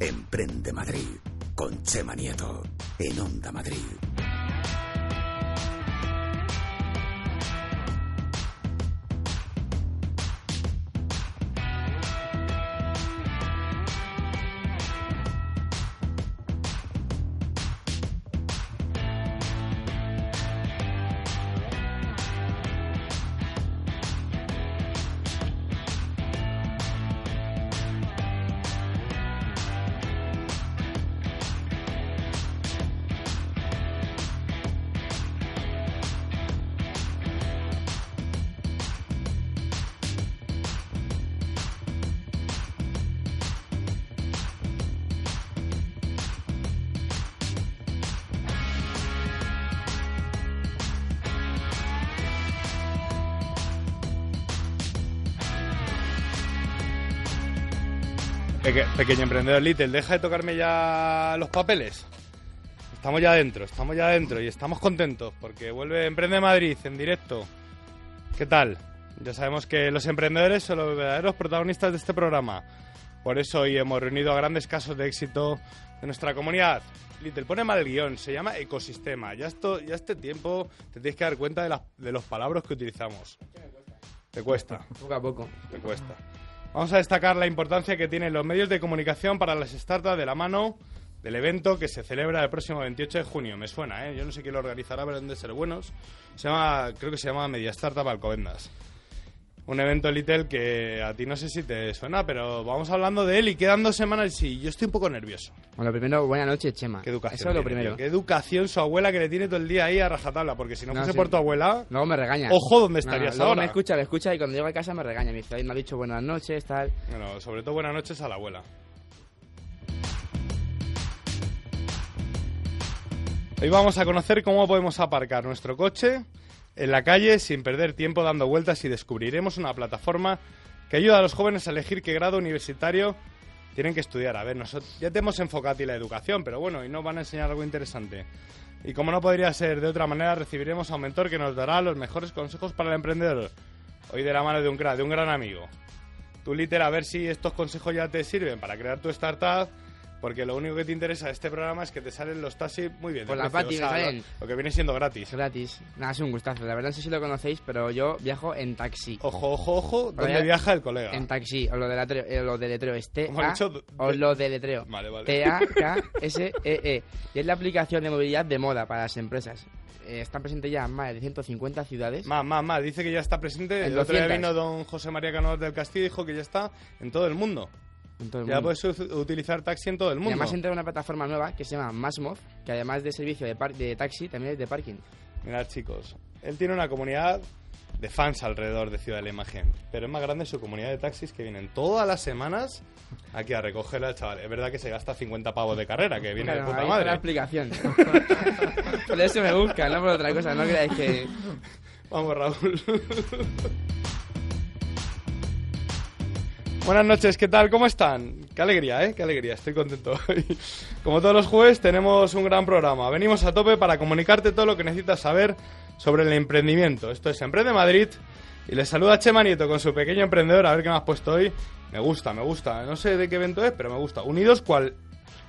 Emprende Madrid con Chema Nieto en Onda Madrid. Pequeño emprendedor Little, deja de tocarme ya los papeles. Estamos ya dentro, estamos ya dentro y estamos contentos porque vuelve Emprende Madrid en directo. ¿Qué tal? Ya sabemos que los emprendedores son los verdaderos protagonistas de este programa. Por eso hoy hemos reunido a grandes casos de éxito de nuestra comunidad. Little, pone mal el guion, se llama ecosistema. Ya, esto, ya este tiempo te tienes que dar cuenta de, las- de los palabras que utilizamos. Te cuesta. Poco a poco. Me cuesta. Vamos a destacar la importancia que tienen los medios de comunicación para las startups de la mano del evento que se celebra el próximo 28 de junio. Me suena, ¿eh? Yo no sé quién lo organizará, pero han de ser buenos. Se llama, creo que se llama Media Startup Alcobendas. Un evento Little que a ti no sé si te suena, pero vamos hablando de él y quedan dos semanas y yo estoy un poco nervioso. Bueno, lo primero, buenas noches, Chema. Qué educación. Eso es lo primero. tío. Qué educación su abuela que le tiene todo el día ahí a rajatabla, porque si no, No, fuese sí. por tu abuela, Luego me regaña. Ojo, ¿dónde No, estarías luego ahora? me escucha, me escucha y cuando llego a casa me regaña. Me dice, "Ay, me ha dicho buenas noches, tal. bueno, sobre todo buenas noches a la abuela. Hoy vamos a conocer cómo podemos aparcar nuestro coche en la calle sin perder tiempo dando vueltas y descubriremos una plataforma que ayuda a los jóvenes a elegir qué grado universitario tienen que estudiar. A ver, nosotros ya te hemos enfocado la educación, pero bueno, y nos van a enseñar algo interesante. Y como no podría ser de otra manera, recibiremos a un mentor que nos dará los mejores consejos para el emprendedor. Hoy de la mano de un gran amigo. Tú, Liter, a ver si estos consejos ya te sirven para crear tu startup, porque lo único que te interesa de este programa es que te salen los taxis muy bien. Por la Pati me lo- salen. Lo, que viene siendo gratis. Gratis. Nada, es un gustazo. La verdad no sé si lo conocéis, pero yo viajo en taxi. Ojo, ojo, ojo, ¿dónde viaja el colega? En taxi. Os lo deletreo. eh, lo deletreo es T ¿Cómo has A. dicho? De- Os lo deletreo. Vale, vale. T-A-K-S-E-E. Y es la aplicación de movilidad de moda para las empresas. Eh, están presentes ya en más de 150 ciudades. Más, más, más. Dice que ya está presente. En El otro día 200. vino don José María Cano del Castillo y dijo que ya está en todo el mundo. Ya puedes utilizar taxi en todo el Y mundo. además entra una plataforma nueva que se llama Masmov, que además de servicio de, de taxi, también es de parking. Mirad, chicos, él tiene una comunidad de fans alrededor de Ciudad de la Imagen, pero es más grande su comunidad de taxis que vienen todas las semanas aquí a recogerla al chaval. Es verdad que se gasta 50 pavos de carrera, que viene Claro, de puta está la madre. explicación. por eso me busca, no por otra cosa. No creáis que... Vamos, Raúl. Buenas noches, ¿qué tal? ¿Cómo están? Qué alegría, ¿eh? Qué alegría, estoy contento. Como todos los jueves, tenemos un gran programa. Venimos a tope para comunicarte todo lo que necesitas saber sobre el emprendimiento. Esto es Emprende Madrid y les saluda Chema Nieto con su pequeño emprendedor. A ver qué me has puesto hoy. Me gusta, me gusta. No sé de qué evento es, pero me gusta. Unidos cual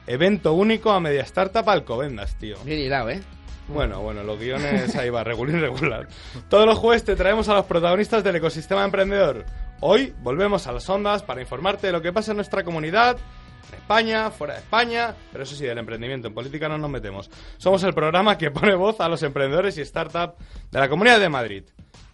evento único a Media Startup Alcobendas, tío. Bien hilado, ¿eh? Bueno, bueno, los guiones ahí va, regular regular. Todos los jueves te traemos a los protagonistas del ecosistema emprendedor. Hoy volvemos a las ondas para informarte de lo que pasa en nuestra comunidad, en España, fuera de España, pero eso sí, del emprendimiento, en política no nos metemos. Somos el programa que pone voz a los emprendedores y startups de la Comunidad de Madrid.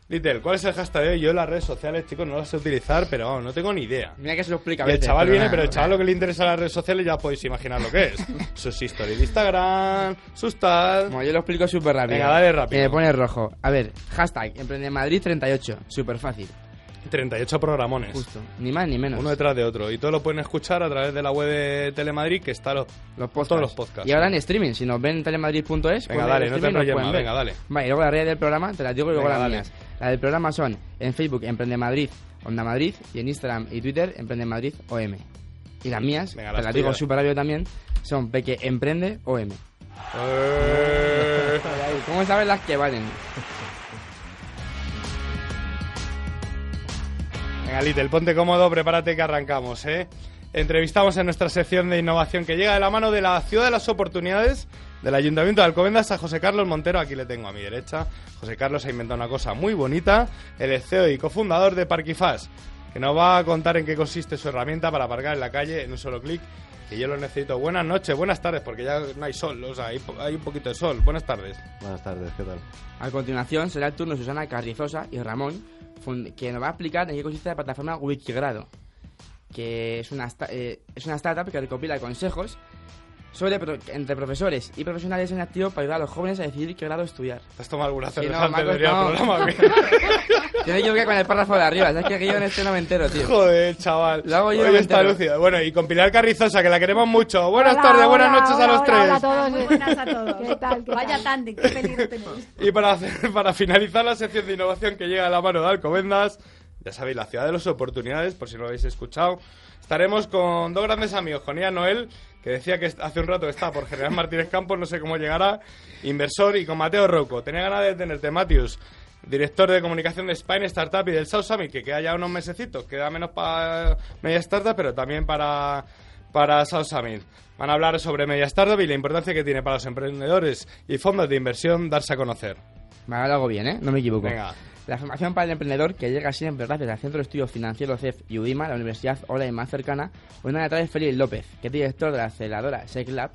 Little, ¿cuál es el hashtag de hoy? Yo en las redes sociales, chicos, no las sé utilizar, pero vamos, no tengo ni idea. Mira que se lo explica a Y el chaval viene, nada. pero el chaval lo que le interesa a las redes sociales ya podéis imaginar lo que es. Sus historias de Instagram, sus tal... Como yo lo explico súper rápido. Venga, dale rápido. Me pone rojo. A ver, hashtag Emprende Madrid 38. Súper fácil. 38 programones. Justo. Ni más ni menos. Uno detrás de otro. Y todo lo pueden escuchar a través de la web de Telemadrid, que está los, los podcasts. todos los podcasts. Y ahora en streaming. Si nos ven en telemadrid.es... Venga, pues dale, no te enrolles más, venga, dale. Vale, y luego las redes del programa te las digo y luego Venga, las dale. mías. Las del programa son en Facebook Emprende Madrid, Onda Madrid y en Instagram y Twitter Emprende Madrid OM. Y las mías, Venga, te las digo súper rápido también, son Peque Emprende OM. Eh, ¿Cómo sabes las que valen? Venga, Little, ponte cómodo, prepárate que arrancamos, ¿eh? entrevistamos en nuestra sección de innovación que llega de la mano de la Ciudad de las Oportunidades del Ayuntamiento de Alcobendas a José Carlos Montero, aquí le tengo a mi derecha. José Carlos ha inventado una cosa muy bonita, el CEO y cofundador de Parquifaz, que nos va a contar en qué consiste su herramienta para aparcar en la calle en un solo clic, que yo lo necesito. Buenas noches, buenas tardes, porque ya no hay sol, o sea, hay, hay un poquito de sol. Buenas tardes. Buenas tardes, ¿qué tal? A continuación será el turno de Susana Carrizosa y Ramón, que nos va a explicar en qué consiste la plataforma Wikigrado, que es una, eh, es una startup que recopila consejos sobre pro- entre profesores y profesionales en activo para ayudar a los jóvenes a decidir qué grado estudiar. ¿Te has tomado alguna Sí, cerveza no, antes de venir al no. programa? Yo me equivoqué con el párrafo de arriba, es que yo en este no me entero, tío. Joder, chaval. Lo hago yo, Hoy está lúcida. Bueno, y con Pilar Carrizosa, que la queremos mucho. Buenas Hola, tardes, buenas hola, noches a hola, los hola, tres. Hola a todos. Muy buenas a todos. ¿Qué tal? ¿Qué Vaya tal? tándem, qué peligro tenéis. Y para, hacer- para finalizar la sección de innovación que llega a la mano de Alcobendas, ya sabéis, la ciudad de las oportunidades, por si no lo habéis escuchado, estaremos con dos grandes amigos, con Ian Noel, que decía que hace un rato está por General Martínez Campos, no sé cómo llegará, inversor, y con Mateo Rocco. Tenía ganas de tenerte, Matius, director de comunicación de Spain Startup y del South Summit, que queda ya unos mesecitos, queda menos para Media Startup, pero también para, para South Summit. Van a hablar sobre Media Startup y la importancia que tiene para los emprendedores y fondos de inversión darse a conocer. Me ha algo bien, ¿eh? No me equivoco. Venga. La formación para el emprendedor que llega siempre gracias al Centro de Estudios Financieros CEF y UDIMA, la universidad online más cercana, nos la trae Félix López, que es director de la aceleradora SecLab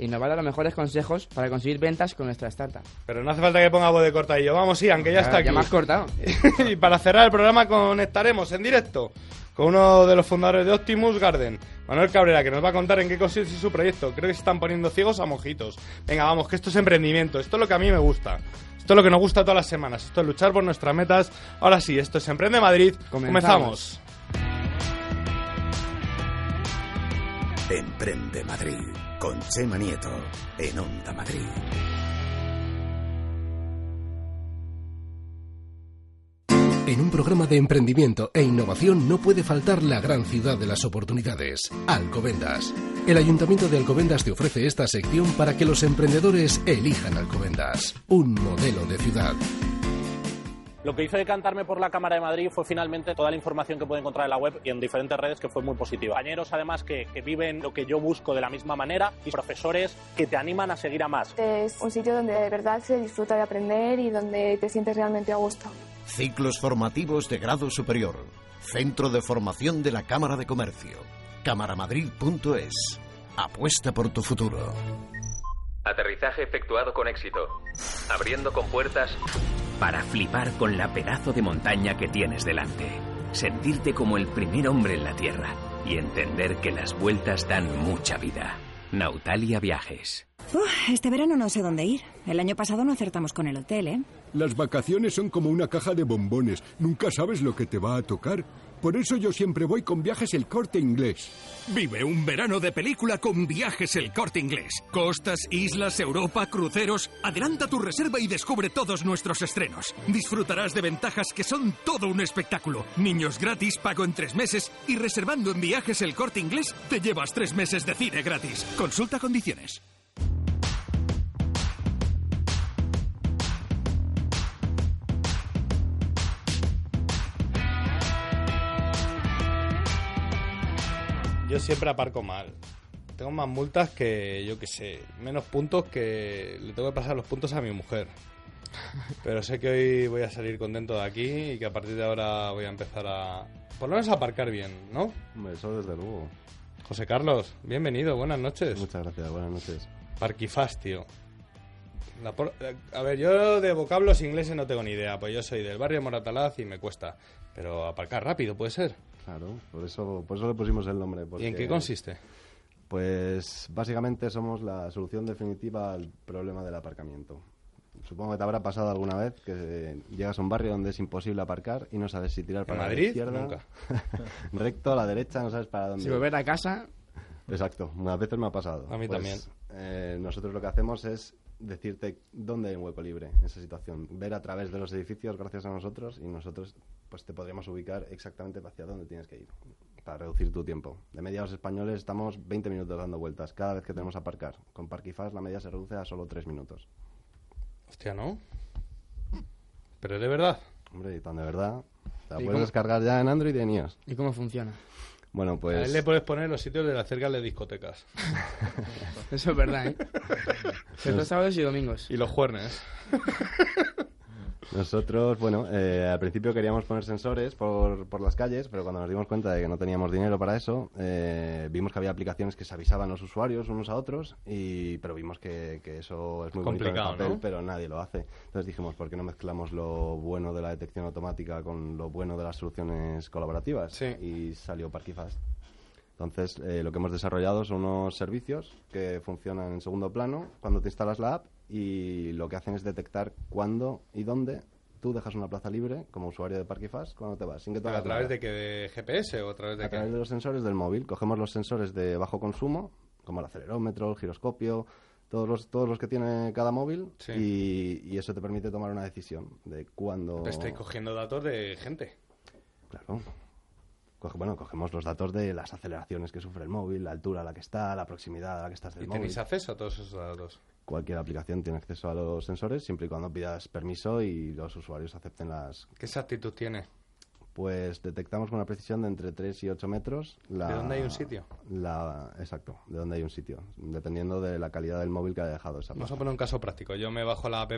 y nos va a dar los mejores consejos para conseguir ventas con nuestra startup. Pero no hace falta que ponga voz de cortadillo. Vamos, Ian, que ya está aquí. Ya me has cortado. y para cerrar el programa conectaremos en directo con uno de los fundadores de Optimus Garden, Manuel Cabrera, que nos va a contar en qué consiste su proyecto. Creo que se están poniendo ciegos a mojitos. Venga, vamos, que esto es emprendimiento. Esto es lo que a mí me gusta. Esto es lo que nos gusta todas las semanas. Esto es luchar por nuestras metas. Ahora sí, esto es Emprende Madrid. Comenzamos. Comenzamos. Emprende Madrid con Chema Nieto en Onda Madrid. En un programa de emprendimiento e innovación no puede faltar la gran ciudad de las oportunidades, Alcobendas. El Ayuntamiento de Alcobendas te ofrece esta sección para que los emprendedores elijan Alcobendas, un modelo de ciudad. Lo que hizo decantarme por la Cámara de Madrid fue finalmente toda la información que puede encontrar en la web y en diferentes redes que fue muy positiva. Compañeros además que, que viven lo que yo busco de la misma manera y profesores que te animan a seguir a más. Es un sitio donde de verdad se disfruta de aprender y donde te sientes realmente a gusto. Ciclos formativos de grado superior. Centro de formación de la Cámara de Comercio. Cámaramadrid.es. Apuesta por tu futuro. Aterrizaje efectuado con éxito. Abriendo compuertas Para flipar con la pedazo de montaña que tienes delante. Sentirte como el primer hombre en la Tierra. Y entender que las vueltas dan mucha vida. Nautalia Viajes. Uf, este verano no sé dónde ir. El año pasado no acertamos con el hotel, ¿eh? Las vacaciones son como una caja de bombones. Nunca sabes lo que te va a tocar. Por eso yo siempre voy con viajes el corte inglés. Vive un verano de película con viajes el corte inglés. Costas, islas, Europa, cruceros. Adelanta tu reserva y descubre todos nuestros estrenos. Disfrutarás de ventajas que son todo un espectáculo. Niños gratis, pago en tres meses y reservando en viajes el corte inglés te llevas tres meses de cine gratis. Consulta condiciones. Yo siempre aparco mal. Tengo más multas que, yo que sé, menos puntos que le tengo que pasar los puntos a mi mujer. Pero sé que hoy voy a salir contento de aquí y que a partir de ahora voy a empezar a... Por lo menos a aparcar bien, ¿no? Eso desde luego. José Carlos, bienvenido, buenas noches. Muchas gracias, buenas noches. Parquifaz, tío. La por- A ver, yo de vocablos ingleses no tengo ni idea, pues yo soy del barrio Moratalaz y me cuesta. Pero aparcar rápido, puede ser. Claro, por eso, por eso le pusimos el nombre. ¿Y en qué consiste? Pues básicamente somos la solución definitiva al problema del aparcamiento. Supongo que te habrá pasado alguna vez que llegas a un barrio donde es imposible aparcar y no sabes si tirar ¿En para la Madrid? izquierda, Nunca. recto, a la derecha, no sabes para dónde. Si volver a casa, Exacto, unas veces me ha pasado. A mí Pues, también. eh, nosotros lo que hacemos es decirte dónde hay un hueco libre en esa situación. Ver a través de los edificios gracias a nosotros y nosotros pues te podríamos ubicar exactamente hacia dónde tienes que ir para reducir tu tiempo. De media los españoles estamos 20 minutos dando vueltas cada vez que tenemos a aparcar. Con Parkifaz la media se reduce a solo 3 minutos. Hostia, ¿no? Pero de verdad. Hombre, y tan de verdad. Te la ¿Y puedes cómo- descargar ya en Android y en iOS. ¿y cómo funciona? Bueno, A él pues le puedes poner los sitios de las cercas de discotecas. Eso es verdad, ¿eh? Los sábados y domingos. Y los juernes. nosotros, bueno, eh, al principio queríamos poner sensores por, por las calles, pero cuando nos dimos cuenta de que no teníamos dinero para eso, eh, vimos que había aplicaciones que se avisaban los usuarios unos a otros, y, pero vimos que, que eso es muy bonito en el Complicado, papel, ¿no? pero nadie lo hace. Entonces dijimos, ¿por qué no mezclamos lo bueno de la detección automática con lo bueno de las soluciones colaborativas? Y salió Parkifast. Entonces, eh, lo que hemos desarrollado son unos servicios que funcionan en segundo plano cuando te instalas la app y lo que hacen es detectar cuándo y dónde tú dejas una plaza libre como usuario de Parkifast cuando te vas, sin que te ¿A través de qué? ¿De GPS o a través de A qué? través de los sensores del móvil. Cogemos los sensores de bajo consumo, como el acelerómetro, el giroscopio, todos los, todos los que tiene cada móvil, Sí. y, y eso te permite tomar una decisión de cuándo... Estáis cogiendo datos de gente. Claro. Coge- bueno, cogemos los datos de las aceleraciones que sufre el móvil, la altura a la que está, la proximidad a la que estás del ¿Y móvil. tenéis acceso a todos esos datos? Cualquier aplicación tiene acceso a los sensores siempre y cuando pidas permiso y los usuarios acepten las... ¿Qué exactitud tiene? Pues detectamos con una precisión de entre 3 y 8 metros. La, ¿De dónde hay un sitio? La, exacto, de dónde hay un sitio, dependiendo de la calidad del móvil que haya dejado esa Vamos plaza. a poner un caso práctico. Yo me bajo la app,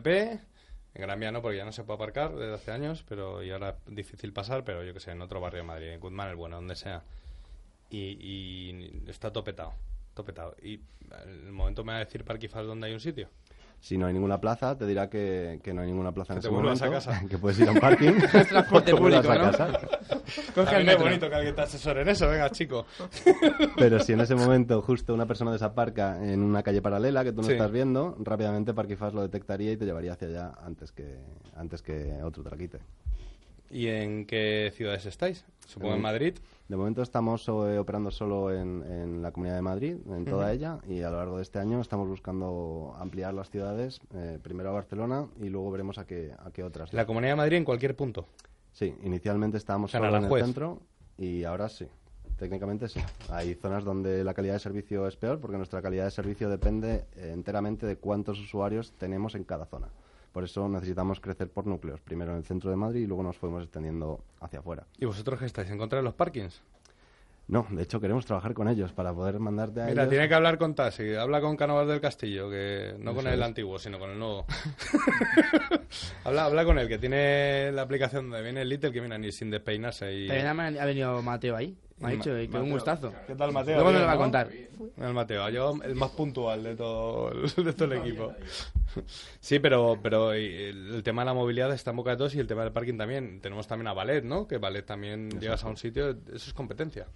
en Gran Vía no, porque ya no se puede aparcar desde hace años, pero y ahora es difícil pasar, pero yo que sé, en otro barrio de Madrid, en Guzmán el Bueno, donde sea. Y, y está topetado, topetado. Y el momento me va a decir Parkifast dónde hay un sitio. Si no hay ninguna plaza, te dirá que, que no hay ninguna plaza en Que te ese vuelvas momento, a casa. que puedes ir a un parking. Transporte o te vuelvas público, a ¿no? casa. Coge el es metro. bonito que alguien te asesore en eso, venga, chico. Pero si en ese momento justo una persona desaparca en una calle paralela que tú no Sí. estás viendo, rápidamente Parkifast lo detectaría y te llevaría hacia allá antes que, antes que otro te la quite. ¿Y en qué ciudades estáis? Supongo en En- Madrid. De momento estamos eh, operando solo en, en la Comunidad de Madrid, en toda ella, y a lo largo de este año estamos buscando ampliar las ciudades, eh, primero a Barcelona y luego veremos a qué, a qué otras. La Comunidad de Madrid en cualquier punto. Sí, inicialmente estábamos O sea, en solo en el centro y ahora sí. Técnicamente sí. Hay zonas donde la calidad de servicio es peor porque nuestra calidad de servicio depende eh, enteramente de cuántos usuarios tenemos en cada zona. Por eso necesitamos crecer por núcleos. Primero en el centro de Madrid y luego nos fuimos extendiendo hacia afuera. ¿Y vosotros qué estáis? ¿En contra de los parkings? No, de hecho queremos trabajar con ellos para poder mandarte a Mira, ellos. tiene que hablar con Tasi. Habla con Cánovas del Castillo, que no con el es. antiguo, sino con el nuevo. habla, habla con él, que tiene la aplicación donde viene el Little que viene ni sin despeinarse. Y... También ha venido Mateo ahí. Me ha Y dicho Ma- que un gustazo. ¿Qué tal, Mateo? Luego lo va a contar. El Mateo, yo el más puntual de todo, el- de todo el equipo. Sí, pero, pero y el, tema de la movilidad está en boca de todos y el tema del parking también. Tenemos también a Ballet, ¿no? Que Ballet también llegas a un sitio, eso es competencia.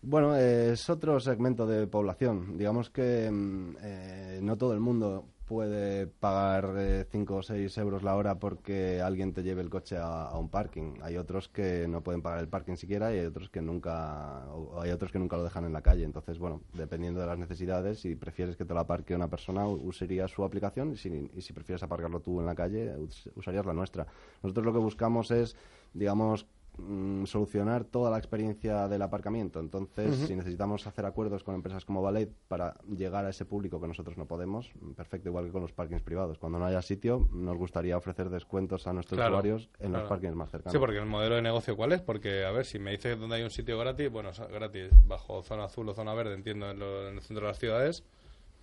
Bueno, eh, es otro segmento de población. Digamos que mm, eh, no todo el mundo puede pagar 5 o 6 euros la hora porque alguien te lleve el coche a, un parking. Hay otros que no pueden pagar el parking siquiera y hay otros que nunca o hay otros que nunca lo dejan en la calle. Entonces, bueno, dependiendo de las necesidades, si prefieres que te lo aparque una persona, usarías su aplicación y si, y si prefieres aparcarlo tú en la calle, us- usarías la nuestra. Nosotros lo que buscamos es, digamos, mm, solucionar toda la experiencia del aparcamiento. Entonces, si necesitamos hacer acuerdos con empresas como Valet para llegar a ese público que nosotros no podemos, mm, perfecto, igual que con los parkings privados. Cuando no haya sitio, nos gustaría ofrecer descuentos a nuestros Claro, usuarios en claro. los parkings más cercanos. Sí, porque el modelo de negocio, ¿cuál es? Porque, a ver, si me dices dónde hay un sitio gratis, bueno, gratis, bajo zona azul o zona verde, entiendo, en, lo- en el centro de las ciudades,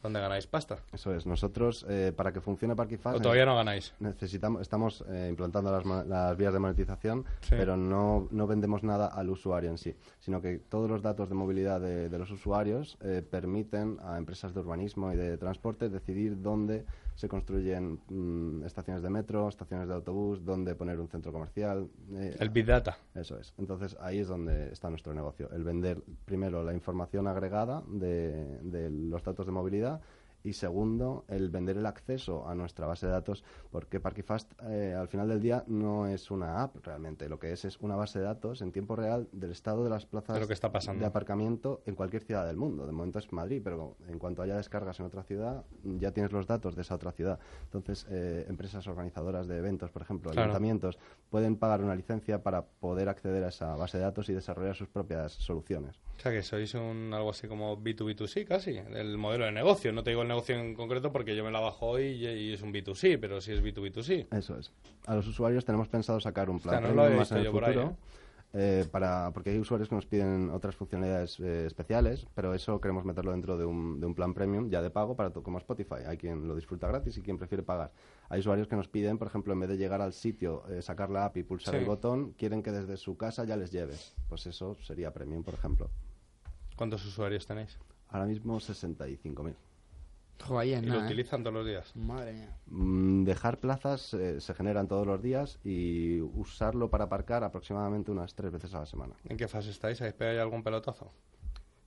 ¿dónde ganáis pasta? Eso es. Nosotros, eh, para que funcione Parkifast... ¿O todavía no ganáis? Necesitamos, estamos eh, implantando las, las vías de monetización, Sí. pero no, no vendemos nada al usuario en sí, sino que todos los datos de movilidad de, de los usuarios eh, permiten a empresas de urbanismo y de transporte decidir dónde se construyen mm, estaciones de metro, estaciones de autobús, dónde poner un centro comercial. eh, El Big Data. Eso es. Entonces ahí es donde está nuestro negocio. El vender primero la información agregada de, de los datos de movilidad y segundo, el vender el acceso a nuestra base de datos, porque Parkifast eh, al final del día no es una app realmente, lo que es es una base de datos en tiempo real del estado de las plazas De lo que está pasando. de aparcamiento en cualquier ciudad del mundo. De momento es Madrid, pero en cuanto haya descargas en otra ciudad, ya tienes los datos de esa otra ciudad. Entonces, eh, empresas organizadoras de eventos, por ejemplo, Claro. ayuntamientos, pueden pagar una licencia para poder acceder a esa base de datos y desarrollar sus propias soluciones. O sea, que sois un, algo así como B2B2C casi, el modelo de negocio. No te digo el negocio en concreto porque yo me la bajo hoy y, y es un B2C, pero sí es B2B2C. Eso es. A los usuarios tenemos pensado sacar un plan Hostia, no lo visto yo por ahí, futuro. eh, para, porque hay usuarios que nos piden otras funcionalidades eh, especiales, pero eso queremos meterlo dentro de un, de un plan premium ya de pago para como Spotify. Hay quien lo disfruta gratis y quien prefiere pagar. Hay usuarios que nos piden, por ejemplo, en vez de llegar al sitio, eh, sacar la app y pulsar Sí. el botón, quieren que desde su casa ya les lleve. Pues eso sería premium, por ejemplo. ¿Cuántos usuarios tenéis? Ahora mismo 65.000. Jo, ahí en ¿Y lo ¿eh? utilizan todos los días? Madre mía. Mm, dejar plazas eh, se generan todos los días y usarlo para aparcar aproximadamente unas tres veces a la semana. ¿En qué fase estáis? ¿Habéis pegado algún pelotazo?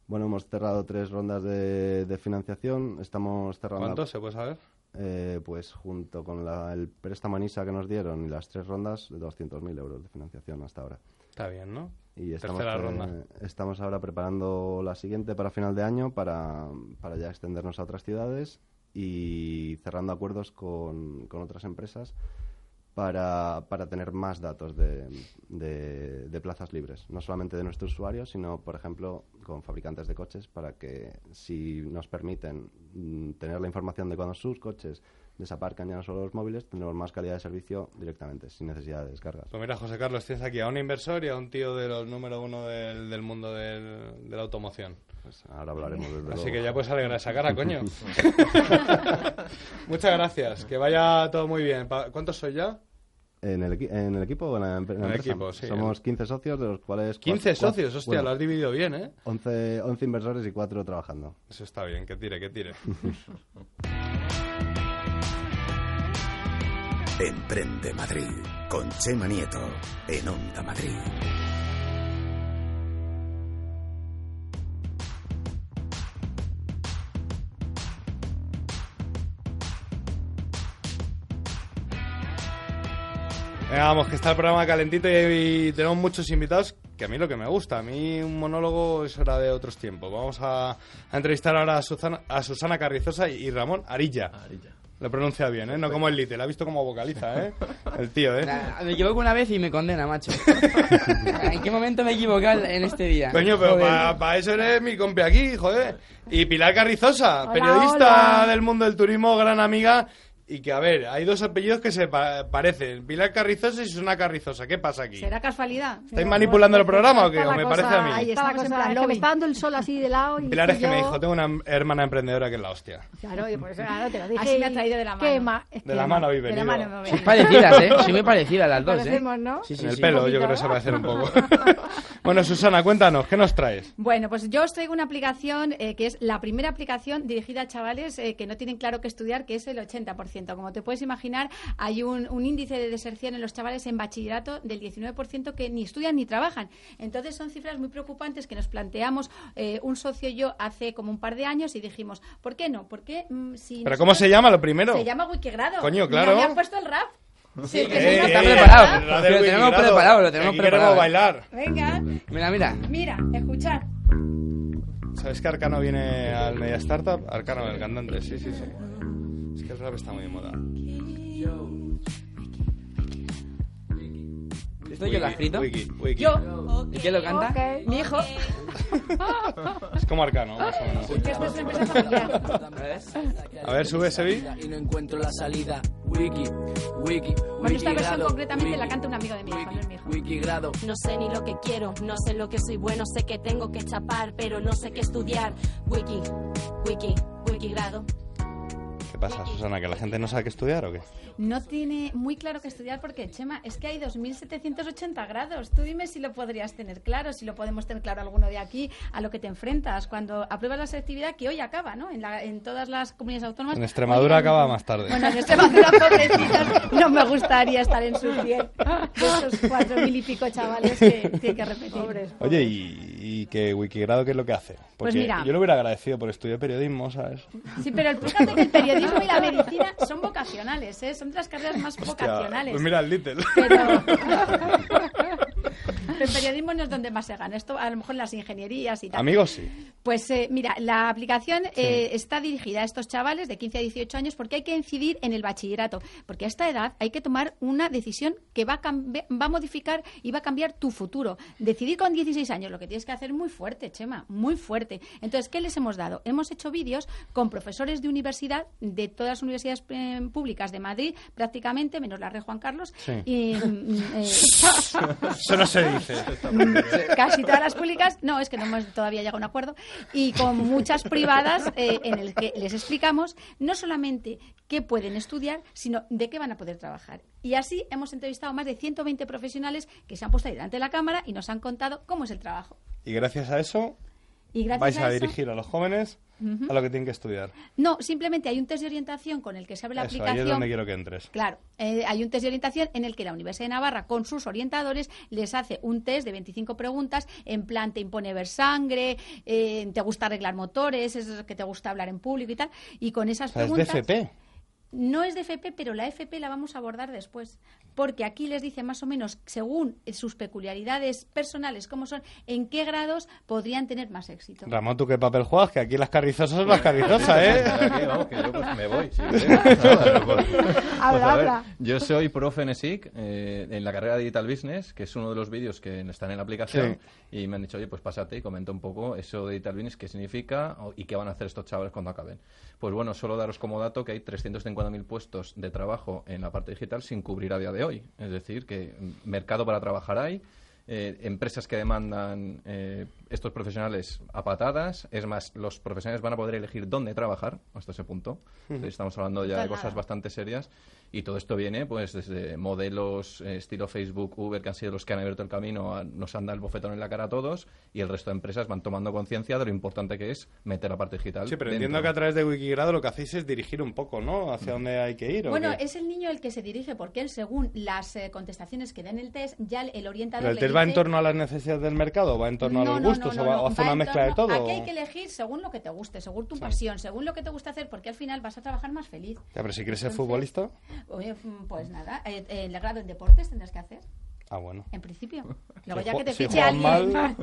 Bueno, hemos cerrado tres rondas de, de financiación. Estamos cerrando. ¿Cuánto se puede saber? Eh, pues junto con la- el préstamo que nos dieron y las tres rondas, 200.000 euros de financiación hasta ahora. Está bien, ¿no? Y estamos, Tercera ronda. estamos ahora preparando la siguiente para final de año para, para ya extendernos a otras ciudades y cerrando acuerdos con, con otras empresas para, para tener más datos de, de- de plazas libres. No solamente de nuestros usuarios, sino, por ejemplo, con fabricantes de coches para que si nos permiten mm, tener la información de cuando sus coches desaparcan ya no solo los móviles, tenemos más calidad de servicio directamente, sin necesidad de descargas. Pues mira, José Carlos, tienes aquí a un inversor y a un tío de los número uno del, del mundo del- de la automoción. Pues ahora hablaremos desde Así que ya puedes alegrar esa cara, coño. Muchas gracias. Que vaya todo muy bien. ¿Cuántos sois ya? ¿En el, en el equipo o en la, en la En el empresa? equipo, sí. Somos 15 socios, de los cuales... 15 cua- cua- socios, hostia, bueno, lo has dividido bien, ¿eh? 11, 11 inversores y 4 trabajando. Eso está bien, que tire, que tire. Emprende Madrid con Chema Nieto en Onda Madrid. Venga, vamos, que está el programa calentito y, y tenemos muchos invitados, que a mí lo que me gusta, a mí un monólogo es hora de otros tiempos. Vamos a, a entrevistar ahora a Susana, a Susana Carrizosa y Ramón Arilla. Lo pronuncia bien, ¿eh? No como el Lite, la ha visto como vocaliza, ¿eh? El tío, ¿eh? Nah, me equivoco una vez y me condena, macho. ¿En qué momento me he equivocado en este día? Coño, pero para eso eres mi compi aquí, joder. Y Pilar Carrizosa, Hola, periodista hola. del mundo del turismo, gran amiga. Y que, a ver, hay dos apellidos que se pa- parecen. Pilar Carrizosa y Susana Carrizosa. ¿Qué pasa aquí? ¿Será casualidad? ¿Estáis manipulando el programa o qué? Está ¿O la me cosa- parece a mí? Ahí Está la estamos en cosa, plan es que me está dando el sol así de lado y Pilar es que yo- me dijo, tengo una hermana emprendedora que es la hostia. Claro, y por eso claro, te lo dije. Así me ha traído de la qué mano. ma- es De la ma- mano habéis De la mano me venía. parecidas, ¿eh? Soy muy parecida las dos, ¿eh? ¿no? Sí, sí, en el sí. pelo, yo creo que se va a hacer un poco. bueno, Susana, cuéntanos, ¿qué nos traes? Bueno, pues yo os traigo una aplicación eh, que es la primera aplicación dirigida a chavales eh, que no tienen claro qué estudiar, que es el 80%. Como te puedes imaginar, hay un, un índice de deserción en los chavales en bachillerato del 19% que ni estudian ni trabajan. Entonces son cifras muy preocupantes que nos planteamos eh, un socio y yo hace como un par de años y dijimos, ¿por qué no? ¿Por qué mm, si ¿Pero cómo se llama lo primero? Se llama Wikigrado. Coño, claro. me había puesto el rap. Sí, que Eh, está eh, preparado. del Lo tenemos preparado, lo tenemos Aquí preparado. bailar. Venga, Mira, mira. mira, escuchad. ¿Sabes que Arcano viene al Media Startup? Arcano, el cantante, sí, sí, sí. Es que el rap está muy de moda. ¿Esto yo lo he escrito? Wiki, wiki. Yo, ¿Y quién lo canta? mi hijo. Es como Arcano, más o menos. Que esto es empresa familiar. A ver, sube ese beat. y no encuentro la salida. Wiki, wiki, Bueno, esta versión concretamente la wiki, canta un amigo de mi hijo, no es mi hijo. Wikigrado. No sé ni lo que quiero, no sé lo que soy bueno, sé que tengo que chapar, pero no sé qué estudiar. Wiki, wiki, wikigrado. ¿Qué pasa, Susana? ¿Que la gente no sabe qué estudiar o qué? No tiene muy claro qué estudiar porque, Chema, es que hay 2.780 grados. Tú dime si lo podrías tener claro, si lo podemos tener claro alguno de aquí, a lo que te enfrentas cuando apruebas la selectividad que hoy acaba, ¿no? En, la- en todas las comunidades autónomas. En Extremadura Hoy- acaba más tarde. Bueno, en Extremadura, pobrecitos, no me gustaría estar en su piel. De esos cuatro mil y pico chavales que tienen que repetir. Oye, ¿y, y que Wikigrado qué es lo que hace? Porque Pues mira. yo lo hubiera agradecido por estudiar periodismo, ¿sabes? Sí, pero el fíjate que el periodismo y la medicina son vocacionales, ¿eh? Son de las carreras más Hostia, vocacionales. pues mira el Little. Pero... el periodismo no es donde más se gana. Esto a lo mejor en las ingenierías y tal. Amigos, sí. Pues eh, mira, la aplicación eh, está dirigida a estos chavales de 15 a 18 años porque hay que incidir en el bachillerato, porque a esta edad hay que tomar una decisión que va a, va a modificar y va a cambiar tu futuro. Decidir con 16 años lo que tienes que hacer muy fuerte, Chema, muy fuerte. Entonces, ¿qué les hemos dado? Hemos hecho vídeos con profesores de universidad, de todas las universidades eh, públicas de Madrid, prácticamente, menos la Rey Juan Carlos, Sí. y, mm, eh, Eso no se dice. Casi todas las públicas, no, es que no hemos todavía llegado a un acuerdo, y con muchas privadas eh, en el que les explicamos no solamente qué pueden estudiar, sino de qué van a poder trabajar. Y así hemos entrevistado a más de 120 profesionales que se han puesto ahí delante de la cámara y nos han contado cómo es el trabajo. Y gracias a eso Y gracias vais a, a eso- dirigir a los jóvenes a lo que tienen que estudiar. No, simplemente hay un test de orientación con el que se abre la Eso, ahí aplicación. es donde quiero que entres. Claro, eh, hay un test de orientación en el que la Universidad de Navarra, con sus orientadores, les hace un test de 25 preguntas. En plan, te impone ver sangre, eh, te gusta arreglar motores, es que te gusta hablar en público y tal. Y con esas O sea, es de preguntas. FP. No es de FP, pero la FP la vamos a abordar después. Porque aquí les dice más o menos, según sus peculiaridades personales, cómo son, en qué grados podrían tener más éxito. Ramón, ¿tú qué papel juegas? Que aquí las carrizosas son las carrizosas, ¿eh? Aquí, vamos, que yo pues me voy. pues- a ver. Yo soy profe en ESIC, eh, en la carrera de Digital Business, que es uno de los vídeos que están en la aplicación. Y me han dicho, oye, pues pásate y comenta un poco eso de Digital Business, qué significa y qué van a hacer estos chavales cuando acaben. Pues bueno, solo daros como dato que hay 350.000 puestos de trabajo en la parte digital sin cubrir a día de hoy. Es decir, que mm, mercado para trabajar hay. Eh, empresas que demandan eh, estos profesionales a patadas. Es más, los profesionales van a poder elegir dónde trabajar hasta ese punto. Entonces, estamos hablando ya de Total. cosas bastante serias. Y todo esto viene pues desde modelos eh, estilo Facebook, Uber, que han sido los que han abierto el camino, a- nos han dado el bofetón en la cara a todos. Y el resto de empresas van tomando conciencia de lo importante que es meter la parte digital. Sí, pero dentro. entiendo que a través de Wikigrado lo que hacéis es dirigir un poco, ¿no? Hacia dónde hay que ir. ¿o Bueno, qué? es el niño el que se dirige, porque él, según las eh, contestaciones que da en el test, ya el, el orientador. ¿Pero el le test va en torno a las necesidades del mercado? ¿O va en torno a los no, gustos? no, ¿O, va, no, o hace va una mezcla de todo? Aquí hay que elegir según lo que te guste, según tu pasión, según lo que te gusta hacer, porque al final vas a trabajar más feliz. Ya, pero si quieres ser futbolista... Oye, mm, pues nada, eh, eh, el grado en deportes tendrás que hacer. Ah, bueno. En principio. Luego Si ya que te si fiche alguien. mal-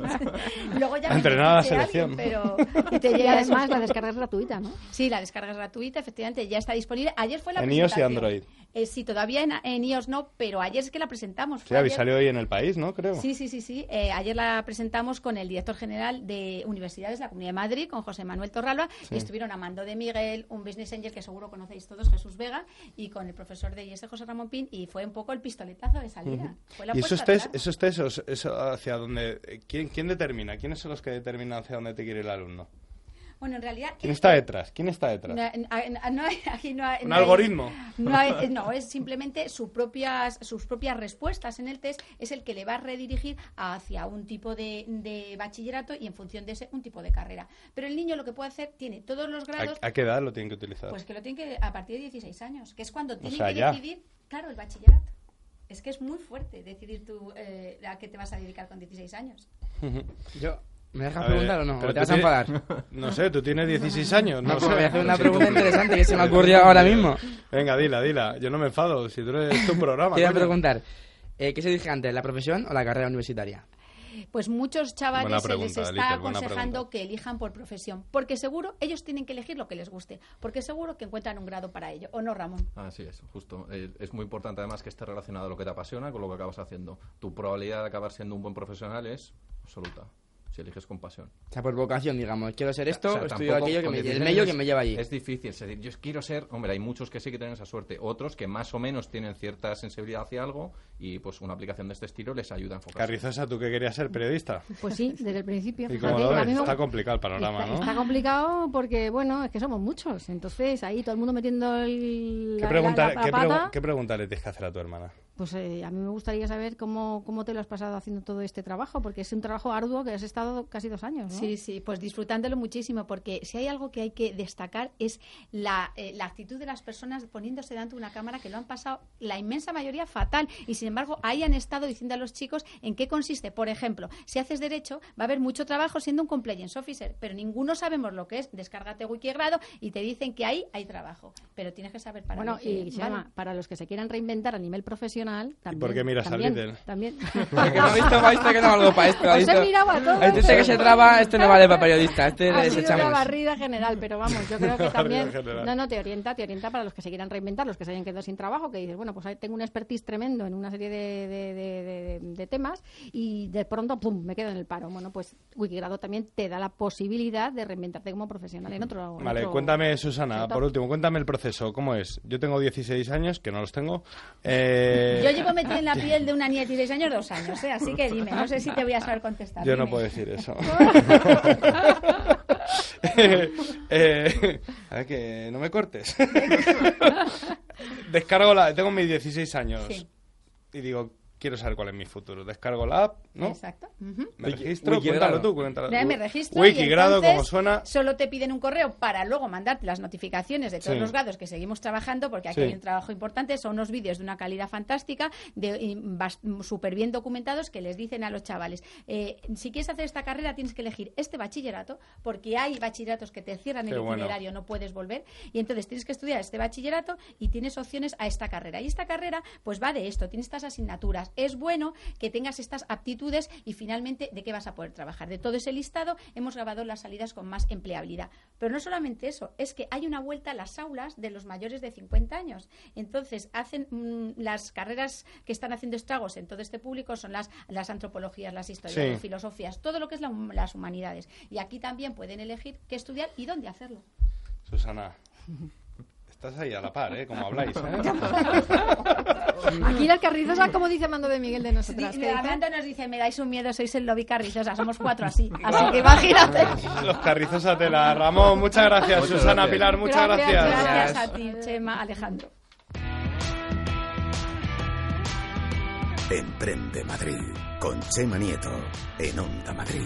Luego ya que te Entrenar a la selección. alguien, pero... Y, te Y llega además la descarga es gratuita, ¿no? Sí, la descarga es gratuita, efectivamente, ya está disponible. Ayer fue la En iOS y presentación. Android. Eh, sí, todavía en, en iOS no, pero ayer es que la presentamos. Sí, ayer- salido hoy en el país, ¿no? Creo. Sí, sí, sí, sí. Eh, ayer la presentamos con el director general de Universidades de la Comunidad de Madrid, con José Manuel Torralba, Sí. y estuvieron Amando de Miguel, un business angel que seguro conocéis todos, Jesús Vega, y con el profesor de IES, José Ramón Pin, y fue un poco el pistoletazo de salida. Fue la ¿Y esos test, esos test eso hacia dónde... eh, ¿quién, ¿Quién determina? ¿Quiénes son los que determinan hacia dónde te quiere el alumno? Bueno, en realidad... ¿Quién está detrás? ¿Quién está detrás? No, no, no hay- aquí no hay- ¿Un algoritmo? No, hay- no, es simplemente sus propias, sus propias respuestas en el test es el que le va a redirigir hacia un tipo de, de bachillerato y en función de ese un tipo de carrera. Pero el niño lo que puede hacer tiene todos los grados, ¿A, a qué edad lo tienen que utilizar? pues que lo tiene que a partir de 16 años, que es cuando tiene sea, que ya. decidir, claro, el bachillerato. Es que es muy fuerte decidir tú eh, a qué te vas a dedicar con 16 años. Yo, ¿Me dejas A ver, preguntar o no? ¿O te vas a enfadar? No sé, tú tienes 16 años, no, No, sé. pues voy a hacer una pregunta interesante que se me ha ocurrido ahora mismo. Venga, dila, dila. Yo no me enfado, si tú eres tu programa. Te iba a coño. preguntar, eh, ¿qué se dirige antes, la profesión o la carrera universitaria? Pues muchos chavales se les está aconsejando que elijan por profesión, porque seguro ellos tienen que elegir lo que les guste, porque seguro que encuentran un grado para ello, ¿o no, Ramón? Así es, justo. Eh, es muy importante además que esté relacionado a lo que te apasiona con lo que acabas haciendo. Tu probabilidad de acabar siendo un buen profesional es absoluta, si eliges con pasión. O sea, por vocación, digamos, quiero ser esto, O sea, estudio tampoco aquello, que me, el 16 medio años que me lleva allí. Es difícil. es decir, yo quiero ser... Hombre, hay muchos que sí que tienen esa suerte. Otros que más o menos tienen cierta sensibilidad hacia algo y pues una aplicación de este estilo les ayuda a enfocarse. Carrizosa, ¿tú que querías ser periodista? Pues sí, desde el principio. ¿Y cómo Fíjate, lo ves? Está complicado el panorama, Está, ¿no? está complicado porque, bueno, es que somos muchos. Entonces, ahí todo el mundo metiendo el, ¿Qué la, pregunta, la- la qué pata. pregu- qué pregunta le tienes que hacer a tu hermana? Pues eh, a mí me gustaría saber cómo, cómo te lo has pasado haciendo todo este trabajo, porque es un trabajo arduo que has estado casi dos años, ¿no? Sí, sí, pues disfrutándolo muchísimo, porque si hay algo que hay que destacar es la, eh, la actitud de las personas poniéndose delante de una cámara que lo han pasado la inmensa mayoría fatal y sin embargo ahí han estado diciendo a los chicos en qué consiste. Por ejemplo, si haces derecho va a haber mucho trabajo siendo un compliance officer, pero ninguno sabemos lo que es. Descárgate Wikigrado y te dicen que ahí hay trabajo, pero tienes que saber para Bueno, que y se vale. llama, para los que se quieran reinventar a nivel profesional, profesional, también. por qué miras también, Lidl? También. Porque no ha visto, visto que no valgo para esto. Os he mirado a todos. Este que se traba, este no vale para periodista. Este ha sido una barrida general, pero vamos, yo creo que también... No, no, te orienta, te orienta para los que se quieran reinventar, los que se hayan quedado sin trabajo, que dices, bueno, pues tengo un expertise tremendo en una serie de, de- de- temas y de pronto, pum, me quedo en el paro. Bueno, pues Wikigrado también te da la posibilidad de reinventarte como profesional en otro... en Vale, otro cuéntame, Susana, por último, cuéntame el proceso. ¿Cómo es? Yo tengo 16 años, que no los tengo. Eh, Yo llevo metida en la piel de una niña de 16 años dos años, ¿eh? así que dime, no sé si te voy a saber contestar. Yo no puedo decir eso. Eh, a ver, que no me cortes. Descargo la... Tengo mis 16 años. Sí. Y digo, quiero saber cuál es mi futuro. Descargo la app, ¿no? Exacto. Ujú. Me registro, Wikigrado. cuéntalo tú, cuéntalo. Ya me registro Wikigrado, y entonces como suena. Solo te piden un correo para luego mandarte las notificaciones de todos Sí. los grados que seguimos trabajando, porque aquí Sí. hay un trabajo importante. Son unos vídeos de una calidad fantástica, de súper bien documentados, que les dicen a los chavales: eh, si quieres hacer esta carrera, tienes que elegir este bachillerato, porque hay bachilleratos que te cierran Qué el bueno. itinerario, no puedes volver. Y entonces tienes que estudiar este bachillerato y tienes opciones a esta carrera. Y esta carrera, pues va de esto, tiene estas asignaturas. Es bueno que tengas estas aptitudes y finalmente de qué vas a poder trabajar. De todo ese listado hemos grabado las salidas con más empleabilidad. Pero no solamente eso, es que hay una vuelta a las aulas de los mayores de 50 años. Entonces, hacen mm, las carreras que están haciendo estragos en todo este público son las, las antropologías, las historias, Sí. las filosofías, todo lo que es la las humanidades. Y aquí también pueden elegir qué estudiar y dónde hacerlo. Susana, estás ahí a la par, ¿eh? Como habláis, ¿eh? Aquí las carrizosas, como dice Mando de Miguel de nosotras. Dice- Armando nos dice, me dais un miedo, sois el lobby carrizosa, somos cuatro así. Así que imagínate. Los carrizos a tela. Ramón, muchas gracias. Muchas Susana, gracias. Pilar, muchas gracias. Gracias a ti, Chema, Alejandro. Emprende Madrid con Chema Nieto en Onda Madrid.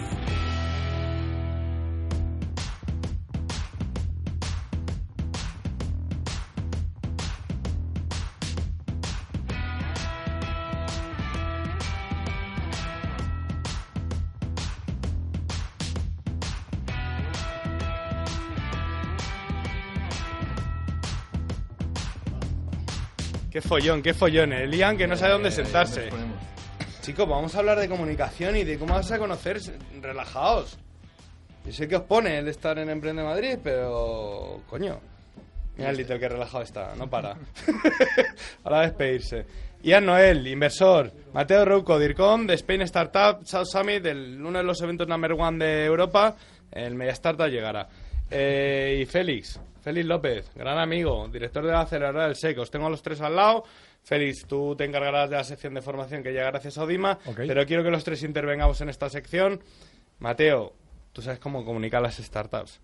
Follón, qué follón. El Ian que no sabe dónde sentarse. Chicos, vamos a hablar de comunicación y de cómo vas a conocer. Relajaos. Yo sé que os pone el estar en Emprende Madrid, pero. Coño. Mira el Little que relajado está, no para. Ahora despedirse. Ian Noel, inversor. Mateo Rouco, DIRCOM, de Spain Startup South Summit, del, uno de los eventos number one de Europa. El Media Startup llegará. Eh, y Félix, Félix López, gran amigo, director de la aceleradora del SEC. Os tengo a los tres al lado. Félix, tú te encargarás de la sección de formación que llega gracias a Odima, pero quiero que los tres intervengamos en esta sección. Mateo, tú sabes cómo comunicar las startups.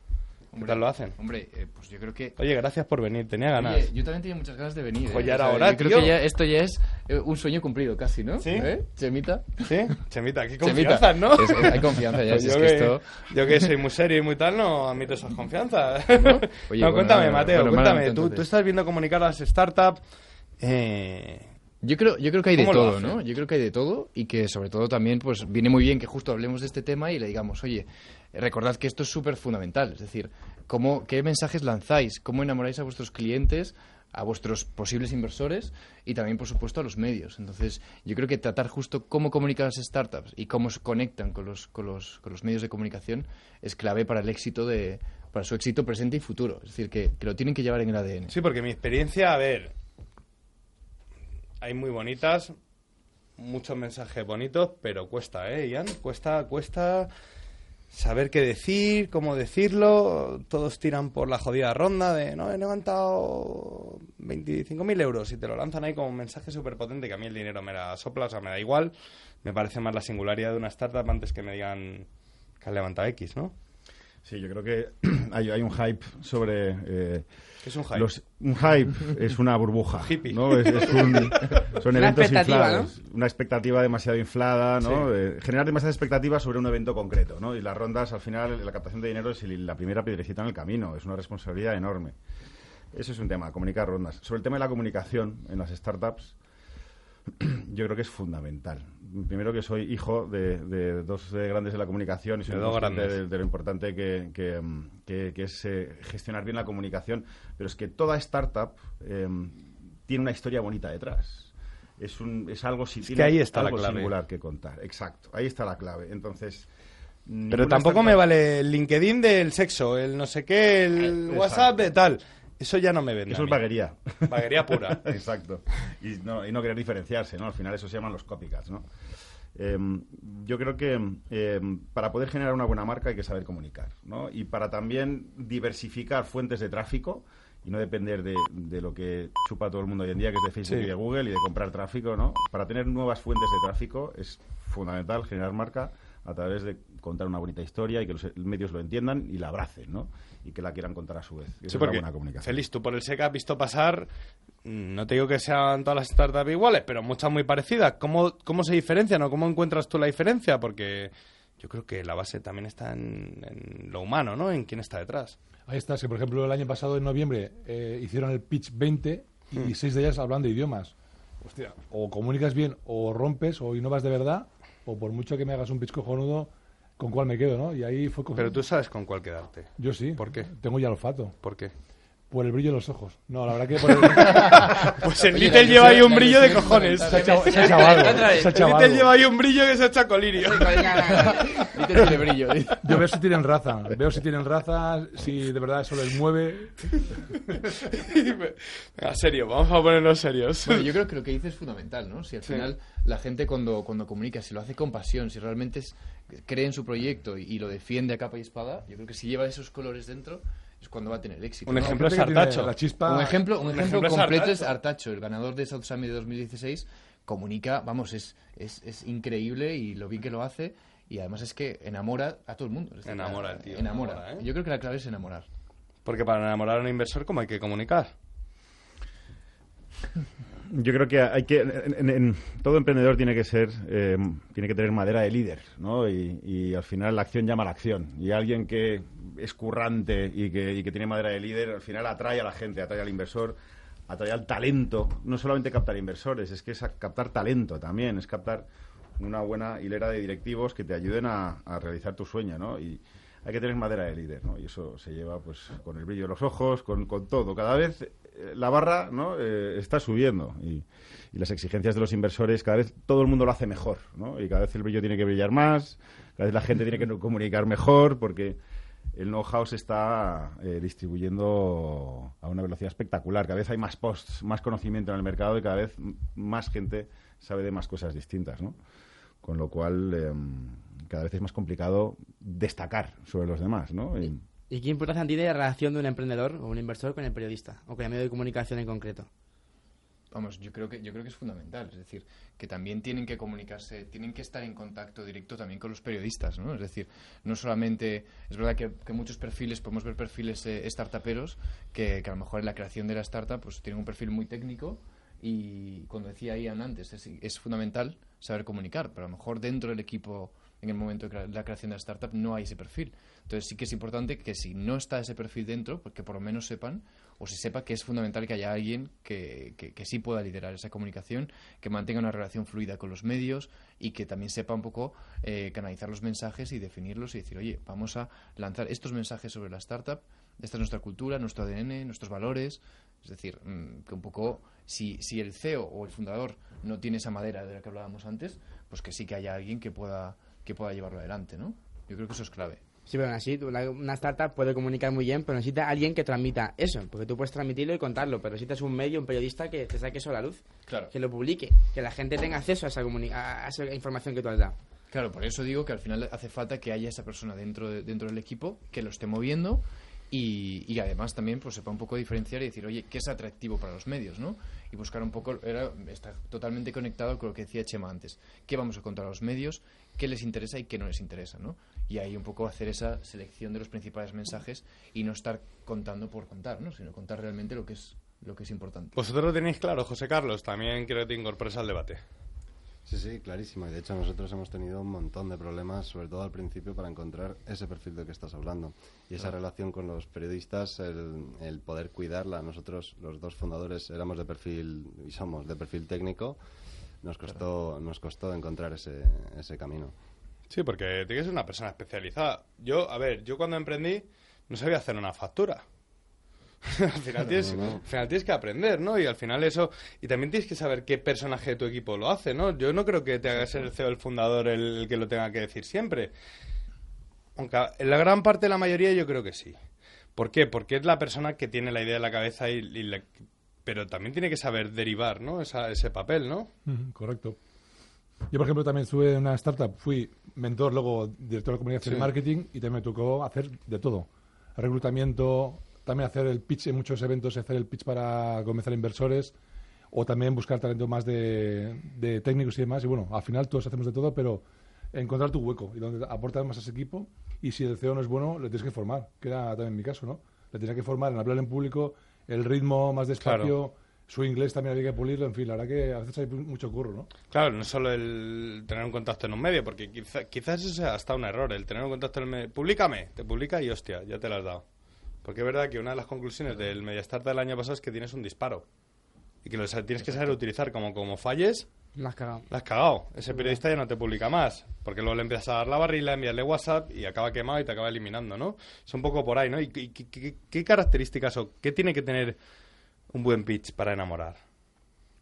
¿Qué tal lo hacen? Hombre, eh, pues yo creo que... Oye, gracias por venir, tenía ganas. Oye, yo también tenía muchas ganas de venir. Pues ¿eh? O sea, yo creo que ya, esto ya es eh, un sueño cumplido casi, ¿no? ¿Sí? ¿Eh? Chemita. ¿Sí? Chemita, qué Chemita. confianza, ¿no? Es- es- hay confianza ya, Pues si es yo, que que, esto- yo que soy muy serio y muy tal, no admito esas confianzas. Oye, no, bueno, cuéntame, Mateo, bueno, cuéntame. Tú, estás viendo comunicar a las startups. Yo creo, yo creo que hay de ¿Cómo lo todo? ¿no? Yo creo que hay de todo y que sobre todo también pues viene muy bien que justo hablemos de este tema y le digamos, oye, recordad que esto es súper fundamental, es decir, cómo, qué mensajes lanzáis, cómo enamoráis a vuestros clientes, a vuestros posibles inversores y también, por supuesto, a los medios. Entonces, yo creo que tratar justo cómo comunican las startups y cómo se conectan con los, con los, con los medios de comunicación es clave para el éxito de para su éxito presente y futuro. Es decir, que, que lo tienen que llevar en el ADN. Sí, porque mi experiencia, a ver, hay muy bonitas, muchos mensajes bonitos, pero cuesta, ¿eh, Ian? Cuesta, cuesta saber qué decir, cómo decirlo. Todos tiran por la jodida ronda de, no, he levantado 25.000 euros y te lo lanzan ahí como un mensaje súper potente que a mí el dinero me la sopla, o sea, me da igual. Me parece más la singularidad de una startup antes que me digan que has levantado X, ¿no? Sí, yo creo que hay, un hype sobre... eh, ¿Qué es un hype? los- un hype es una burbuja. Hippie. ¿no? Es, es un- son Una eventos inflados. Una expectativa demasiado inflada, ¿no? Sí. Eh, generar demasiadas expectativas sobre un evento concreto, ¿no? Y las rondas, al final, la captación de dinero es la primera piedrecita en el camino. Es una responsabilidad enorme. Eso es un tema, comunicar rondas. Sobre el tema de la comunicación en las startups, yo creo que es fundamental. Primero que soy hijo de, de dos eh, grandes de la comunicación y soy De dos consciente grandes. de, de lo importante que, que, mm, que- que es eh, gestionar bien la comunicación. Pero es que toda startup eh, tiene una historia bonita detrás. es, un, es algo, si Es tiene que ahí está la clave. singular que contar. Exacto, ahí está la clave. Entonces... Pero tampoco startup- me vale el LinkedIn del sexo, el no sé qué, el Exacto. WhatsApp de tal. Eso ya no me vende. Eso a es vaguería. Vaguería pura. Exacto. Y no, y no querer diferenciarse, ¿no? Al final eso se llaman los copycats, ¿no? Em, yo creo que em, para poder generar una buena marca hay que saber comunicar, ¿no? Y para también diversificar fuentes de tráfico y no depender de, de lo que chupa todo el mundo hoy en día, que es de Facebook Sí. y de Google y de comprar tráfico, ¿no? Para tener nuevas fuentes de tráfico es fundamental generar marca a través de contar una bonita historia y que los medios lo entiendan y la abracen, ¿no? Y que la quieran contar a su vez. Esa Sí, es la buena comunicación. Feliz, tú por el SECA has visto pasar, mm, no te digo que sean todas las startups iguales, pero muchas muy parecidas. ¿Cómo, cómo se diferencian o cómo encuentras tú la diferencia? Porque yo creo que la base también está en, en lo humano, ¿no? En quién está detrás. Ahí está, es que por ejemplo el año pasado en noviembre eh, hicieron el pitch 20 y Hmm. seis de ellas hablan de idiomas. Hostia, o comunicas bien, o rompes, o innovas de verdad, o por mucho que me hagas un pitch cojonudo, ¿con cuál me quedo, no? Y ahí fue Pero tú sabes con cuál quedarte. Yo sí. ¿Por qué? Tengo ya olfato. ¿Por qué? Por el brillo de los ojos. No, la verdad que por el... Pues el Little lleva ahí un brillo de cojones. Se ha echado- se ha echado algo, se ha echado El Little algo. lleva ahí un brillo que se echa colirio. tiene brillo. Yo veo si tienen raza. Veo si tienen raza, si de verdad eso les mueve. Venga, serio, vamos a ponernos serios. Bueno, yo creo que lo que dices es fundamental, ¿no? Si al Sí. final la gente cuando, cuando comunica, si lo hace con pasión, si realmente es- cree en su proyecto y, y lo defiende a capa y espada, yo creo que si lleva esos colores dentro es cuando va a tener éxito. Un ¿no? ejemplo es Artacho. la chispa- Un ejemplo, un Un ejemplo completo es Artacho. Artacho, el ganador de South Summit de 2016. Comunica, vamos, es, es, es increíble y lo bien que lo hace. Y además es que enamora a todo el mundo. Decir, Enamora el tío, Enamora. enamora, ¿eh? Yo creo que la clave es enamorar. Porque para enamorar a un inversor, ¿cómo hay que comunicar? Yo creo que hay que todo emprendedor tiene que ser eh, tiene que tener madera de líder, ¿no? Y, al final la acción llama a la acción y alguien que es currante y que, y que tiene madera de líder al final atrae a la gente, atrae al inversor, atrae al talento. No solamente captar inversores, es que es captar talento también, es captar una buena hilera de directivos que te ayuden a, realizar tu sueño, ¿no? Y hay que tener madera de líder, ¿no? Y eso se lleva pues con el brillo de los ojos, con, todo. Cada vez la barra ¿no? Eh, está subiendo y, las exigencias de los inversores, cada vez todo el mundo lo hace mejor. Y cada vez el brillo tiene que brillar más, cada vez la gente tiene que comunicar mejor porque el know-how se está eh, distribuyendo a una velocidad espectacular. Cada vez hay más posts, más conocimiento en el mercado y cada vez más gente sabe de más cosas distintas. Con lo cual, em, cada vez es más complicado destacar sobre los demás, ¿Y qué importancia tiene la relación de un emprendedor o un inversor con el periodista o con el medio de comunicación en concreto? Vamos, yo creo que yo creo que es fundamental, es decir, que también tienen que comunicarse, tienen que estar en contacto directo también con los periodistas, ¿no? Es decir, no solamente es verdad que, muchos perfiles podemos ver perfiles eh, startuperos que, a lo mejor en la creación de la startup pues tienen un perfil muy técnico y cuando decía Ian antes es, es fundamental saber comunicar, pero a lo mejor dentro del equipo en el momento de la creación de la startup no hay ese perfil. Entonces sí que es importante que si no está ese perfil dentro, pues que por lo menos sepan o se sepa que es fundamental que haya alguien que, que, que sí pueda liderar esa comunicación, que mantenga una relación fluida con los medios y que también sepa un poco eh, canalizar los mensajes y definirlos y decir, oye, vamos a lanzar estos mensajes sobre la startup, esta es nuestra cultura, nuestro ADN, nuestros valores. Es decir, mm, que un poco, si, si el CEO o el fundador no tiene esa madera de la que hablábamos antes, pues que sí que haya alguien que pueda, que pueda llevarlo adelante, ¿no? Yo creo que eso es clave. Sí, pero aún así, una, startup puede comunicar muy bien, pero necesita alguien que transmita eso, porque tú puedes transmitirlo y contarlo, pero necesitas un medio, un periodista que te saque eso a la luz, Claro. que lo publique, que la gente tenga acceso a esa, a esa información que tú has dado. Claro, por eso digo que al final hace falta que haya esa persona dentro, de- dentro del equipo que lo esté moviendo y, y además también pues sepa un poco diferenciar y decir, oye, ¿qué es atractivo para los medios, no? Y buscar un poco, era, está totalmente conectado con lo que decía Chema antes. ¿Qué vamos a contar a los medios? ¿Qué les interesa y qué no les interesa, no? Y ahí un poco hacer esa selección de los principales mensajes y no estar contando por contar, ¿no? Sino contar realmente lo que es, lo que es importante. Vosotros lo tenéis claro, José Carlos. También quiero que te incorpores al debate. Sí, sí, clarísimo. Y de hecho nosotros hemos tenido un montón de problemas, sobre todo al principio, para encontrar ese perfil del que estás hablando. Y esa Claro. relación con los periodistas, el, el poder cuidarla. Nosotros, los dos fundadores, éramos de perfil, y somos de perfil técnico. Nos costó, nos costó encontrar ese, ese camino. Sí, porque tiene que ser una persona especializada. Yo, a ver, yo cuando emprendí no sabía hacer una factura. al, final tienes, No, no. al final tienes que aprender, ¿no? Y al final eso... Y también tienes que saber qué personaje de tu equipo lo hace, ¿no? Yo no creo que te haga ser el CEO, el fundador, el, el que lo tenga que decir siempre. Aunque en la gran parte de la mayoría yo creo que sí. ¿Por qué? Porque es la persona que tiene la idea en la cabeza y, y la- pero también tiene que saber derivar, ¿no? Esa- ese papel, ¿no? Correcto. Yo, por ejemplo, también estuve en una startup, fui mentor, luego director de comunicación Sí. y marketing, y también me tocó hacer de todo. Reclutamiento, también hacer el pitch en muchos eventos, hacer el pitch para convencer a inversores, o también buscar talento más de, de técnicos y demás. Y bueno, al final todos hacemos de todo, pero encontrar tu hueco y donde aportas más a ese equipo. Y si el CEO no es bueno, le tienes que formar, que era también mi caso, ¿no? Le tienes que formar en hablar en público, el ritmo más despacio, Claro. su inglés también había que pulirlo, en fin, la verdad que a veces hay mucho curro, ¿no? Claro, no solo el tener un contacto en un medio, porque quizá- quizás eso sea hasta un error, el tener un contacto en el medio. Públicame, te publica y hostia, ya te lo has dado. Porque es verdad que una de las conclusiones del Mediastart del año pasado es que tienes un disparo. Y que lo tienes que saber utilizar como, como falles. La has cagado. La has cagado. Ese periodista ya no te publica más. Porque luego le empiezas a dar la barrila, enviarle WhatsApp y acaba quemado y te acaba eliminando, ¿no? Es un poco por ahí, ¿no? ¿Y qué, qué- qué- qué características o qué tiene que tener un buen pitch para enamorar?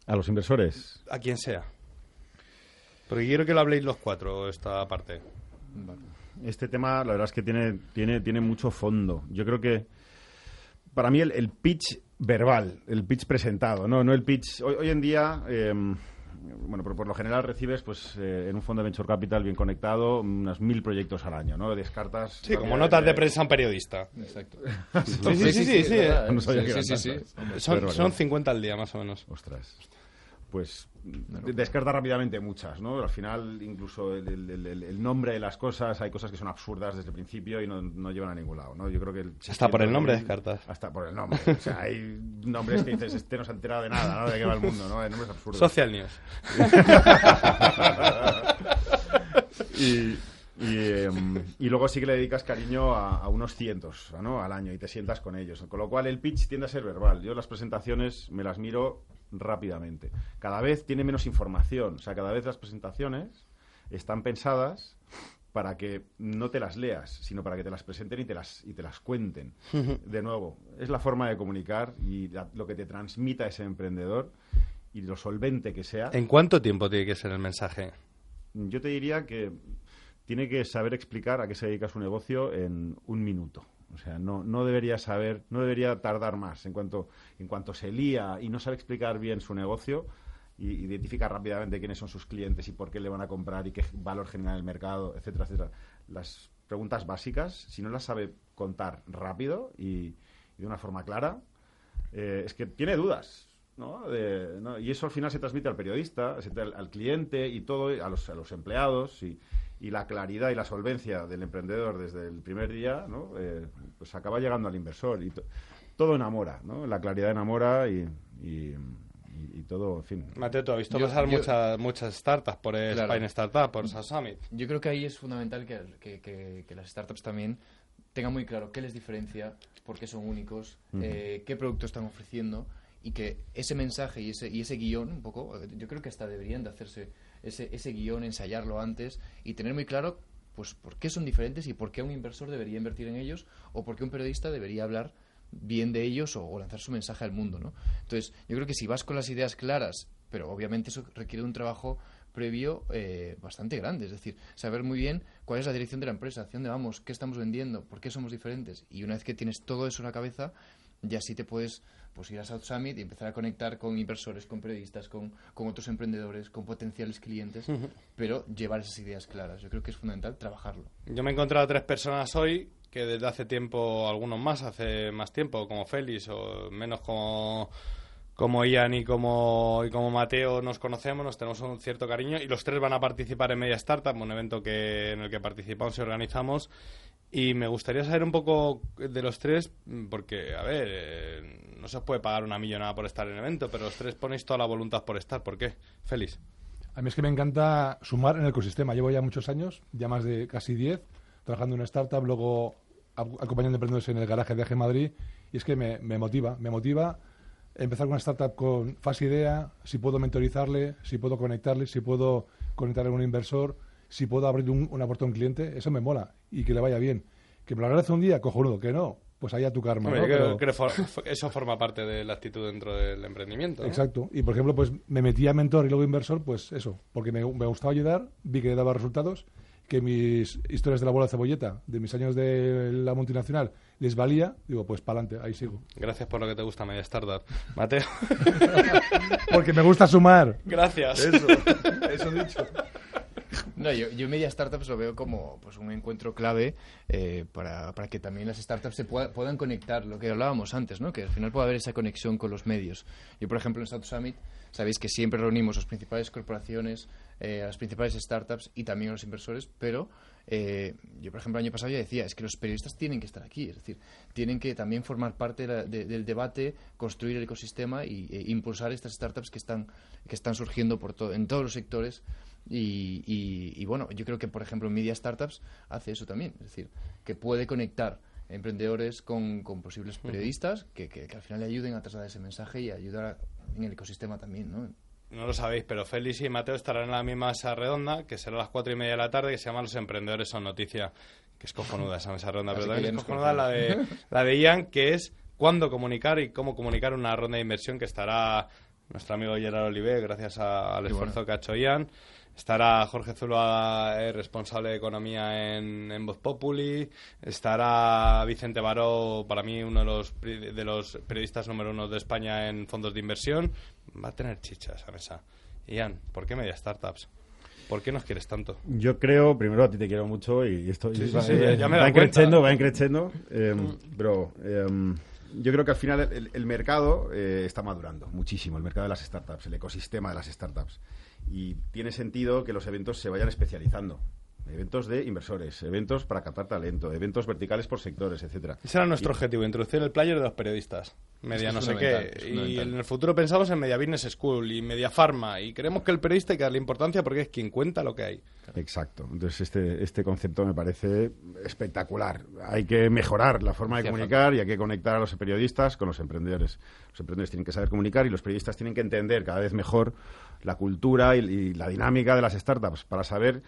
A los inversores. A quien sea. Porque quiero que lo habléis los cuatro, esta parte. Este tema, la verdad es que tiene, tiene, tiene mucho fondo. Yo creo que para mí el, el pitch verbal, el pitch presentado, no, no el pitch. Hoy, hoy en día, eh, bueno, por, por lo general recibes, pues, eh, en un fondo de venture capital bien conectado, unos mil proyectos al año, ¿no? Descartas. Sí, como notas de prensa un periodista. Exacto. Sí, sí, sí, sí, eh. Son- Pero, son bueno. 50 al día, más o menos. Ostras. Pues de- descarta rápidamente muchas, ¿no? Al final, incluso el, el- el- el nombre de las cosas, hay cosas que son absurdas desde el principio y no, no llevan a ningún lado, ¿no? Yo creo que... el Hasta por el nombre 600.000 descartas. Hasta por el nombre. O sea, hay nombres que dices, este no se ha enterado de nada, ¿no? De qué va el mundo, ¿no? Nombres absurdos. Social News. y, y, em, y luego sí que le dedicas cariño a, a unos cientos ¿no? al año y te sientas con ellos. Con lo cual el pitch tiende a ser verbal. Yo las presentaciones me las miro rápidamente. Cada vez tiene menos información. O sea, cada vez las presentaciones están pensadas para que no te las leas, sino para que te las presenten y te las, y te las cuenten. De nuevo, es la forma de comunicar y la- lo que te transmita ese emprendedor y lo solvente que sea. ¿En cuánto tiempo tiene que ser el mensaje? Yo te diría que tiene que saber explicar a qué se dedica su negocio en un minuto. O sea, no, no debería saber, no debería tardar más. En cuanto, en cuanto se lía y no sabe explicar bien su negocio, y identifica rápidamente quiénes son sus clientes y por qué le van a comprar y qué valor genera en el mercado, etcétera, etcétera. Las preguntas básicas, si no las sabe contar rápido y, de una forma clara, eh, es que tiene dudas. ¿no? De- ¿no? Y eso al final se transmite al periodista, al, al cliente y todo, a los, a los empleados. Y, y la claridad y la solvencia del emprendedor desde el primer día, ¿no? Eh, pues acaba llegando al inversor. Y to- todo enamora, ¿no? La claridad enamora y, y, y- y todo, en fin. Mateo, tú has visto Yo- pasar yo- muchas, muchas startups por el Claro. Spain Startup, por SaaS Summit. Yo creo que ahí es fundamental que, que- que- que las startups también tengan muy claro qué les diferencia, por qué son únicos, eh, qué producto están ofreciendo y que ese mensaje y ese, y ese guion, un poco, yo creo que hasta deberían de hacerse ese, ese guion, ensayarlo antes y tener muy claro pues por qué son diferentes y por qué un inversor debería invertir en ellos o por qué un periodista debería hablar bien de ellos o, lanzar su mensaje al mundo, ¿no? Entonces, yo creo que si vas con las ideas claras, pero obviamente eso requiere un trabajo previo eh, bastante grande, es decir, saber muy bien cuál es la dirección de la empresa, dónde vamos, qué estamos vendiendo, por qué somos diferentes. Y una vez que tienes todo eso en la cabeza, ya sí te puedes pues, ir a South Summit y empezar a conectar con inversores, con periodistas, con, con otros emprendedores, con potenciales clientes, pero llevar esas ideas claras. Yo creo que es fundamental trabajarlo. Yo me he encontrado a tres personas hoy que desde hace tiempo, algunos más, hace más tiempo, como Félix o menos como, como Ian y como, y como Mateo nos conocemos, nos tenemos un cierto cariño y los tres van a participar en Media Startup, un evento que, en el que participamos y organizamos. Y me gustaría saber un poco de los tres, porque, a ver, eh, no se os puede pagar una millonada por estar en el evento, pero los tres ponéis toda la voluntad por estar. ¿Por qué? Félix. A mí es que me encanta sumar en el ecosistema. Llevo ya muchos años, ya más de casi 10, trabajando en una startup, luego ac- acompañando emprendedores en el garaje de AG Madrid. Y es que me, me motiva, me motiva empezar con una startup con fase idea, si puedo mentorizarle, si puedo conectarle, si puedo conectarle con un inversor, si puedo abrir un, una puerta a un cliente, eso me mola y que le vaya bien. Que me lo agradece un día, cojonudo, que no, pues ahí a tu karma. Hombre, ¿no? yo Pero- creo que for- eso forma parte de la actitud dentro del emprendimiento. ¿no? Exacto. Y por ejemplo, pues me metí a mentor y luego inversor, pues eso, porque me, me gustaba ayudar, vi que daba resultados, que mis historias de la bola de cebolleta, de mis años de la multinacional, les valía, digo, pues para adelante, ahí sigo. Gracias por lo que te gusta Media Startup. Mateo. Porque me gusta sumar. Gracias. Eso, eso dicho. No, yo, yo Media Startups lo veo como pues, un encuentro clave eh, para, para que también las startups se pueda- puedan conectar, lo que hablábamos antes, ¿no? que al final pueda haber esa conexión con los medios. Yo, por ejemplo, en Startup Summit, sabéis que siempre reunimos las principales corporaciones, eh, a las principales startups y también a los inversores, pero eh, yo, por ejemplo, el año pasado ya decía, es que los periodistas tienen que estar aquí, es decir, tienen que también formar parte de la- de- del debate, construir el ecosistema y e impulsar estas startups que están, que están surgiendo por todo, en todos los sectores. Y, y- y, bueno, yo creo que, por ejemplo, Media Startups hace eso también, es decir, que puede conectar emprendedores con, con posibles periodistas que, que- que al final le ayuden a trasladar ese mensaje y ayudar en el ecosistema también, ¿no? No lo sabéis, pero Félix y Mateo estarán en la misma mesa redonda, que será a las cuatro y media de la tarde, que se llama Los Emprendedores son Noticia, que es cojonuda esa mesa redonda, pero también es cojonuda la de, la de Ian, que es cuándo comunicar y cómo comunicar una ronda de inversión, que estará nuestro amigo Gerard Oliver, gracias a- al esfuerzo bueno. que ha hecho Ian. Estará Jorge Zuluaga, eh, responsable de economía en, en Voz Populi. Estará Vicente Baró, para mí uno de los, de los periodistas número uno de España en fondos de inversión. Va a tener chicha esa mesa. Ian, ¿por qué media startups? ¿Por qué nos quieres tanto? Yo creo, primero a ti te quiero mucho y esto Sí, sí, va, sí, eh, ya me he va cuenta. va encrechendo. eh, pero eh, yo creo que al final el, el mercado eh, está madurando muchísimo, el mercado de las startups, el ecosistema de las startups. Y tiene sentido que los eventos se vayan especializando. Eventos de inversores, eventos para captar talento, eventos verticales por sectores, etcétera. Ese era nuestro Y- objetivo, introducir el player de los periodistas. Media no sé qué. Y en el futuro pensamos en Media Business School y Media Pharma. Y creemos que el periodista hay que darle importancia porque es quien cuenta lo que hay. Exacto. Entonces, este, este concepto me parece espectacular. Hay que mejorar la forma de comunicar y hay que conectar a los periodistas con los emprendedores. Los emprendedores tienen que saber comunicar y los periodistas tienen que entender cada vez mejor la cultura y, y la dinámica de las startups para saber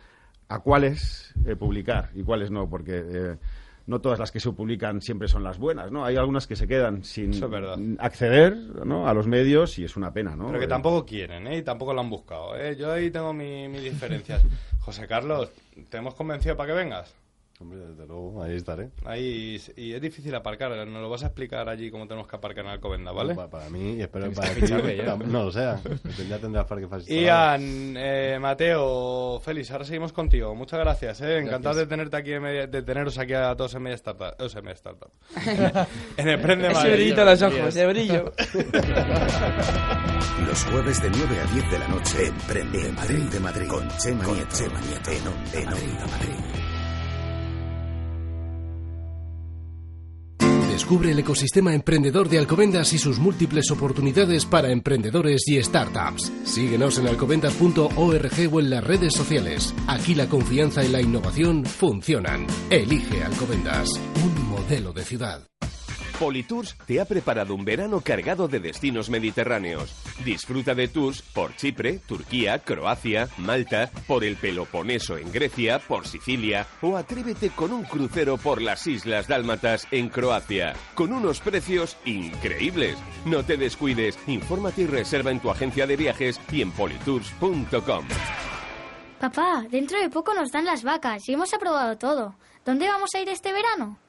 a cuáles eh, publicar y cuáles no, porque eh, no todas las que se publican siempre son las buenas, ¿no? Hay algunas que se quedan sin es acceder ¿no? a los medios y es una pena, ¿no? Pero que Eh, tampoco quieren, ¿eh? Y tampoco lo han buscado, ¿eh? Yo ahí tengo mi- mis diferencias. José Carlos, ¿te hemos convencido para que vengas? Hombre, desde luego, ahí estaré. Ahí, y es difícil aparcar, nos lo vas a explicar allí cómo tenemos que aparcar en Alcobendas, ¿vale? Pa- para mí, y espero que para que ti, ficharme ya. no lo sea. Ya tendrás parque fácil. Ian, eh, Mateo, Félix, ahora seguimos contigo. Muchas gracias, ¿eh? Encantado de tenerte aquí, en media- de teneros aquí a todos en Media Startup. o sea, en Media Startup. en Emprende Ese Madrid. brillito en los ojos, ese brillo. Los jueves de 9 a 10 de la noche, Emprende de Madrid, de Madrid, con Chema Nieto, en Onda Madrid. Descubre el ecosistema emprendedor de Alcobendas y sus múltiples oportunidades para emprendedores y startups. Síguenos en alcobendas.org o en las redes sociales. Aquí la confianza y la innovación funcionan. Elige Alcobendas, un modelo de ciudad. Politours te ha preparado un verano cargado de destinos mediterráneos. Disfruta de tours por Chipre, Turquía, Croacia, Malta, por el Peloponeso en Grecia, por Sicilia o atrévete con un crucero por las Islas Dálmatas en Croacia, con unos precios increíbles. No te descuides, infórmate y reserva en tu agencia de viajes y en politours.com. Papá, dentro de poco nos dan las vacas y hemos aprobado todo. ¿Dónde vamos a ir este verano?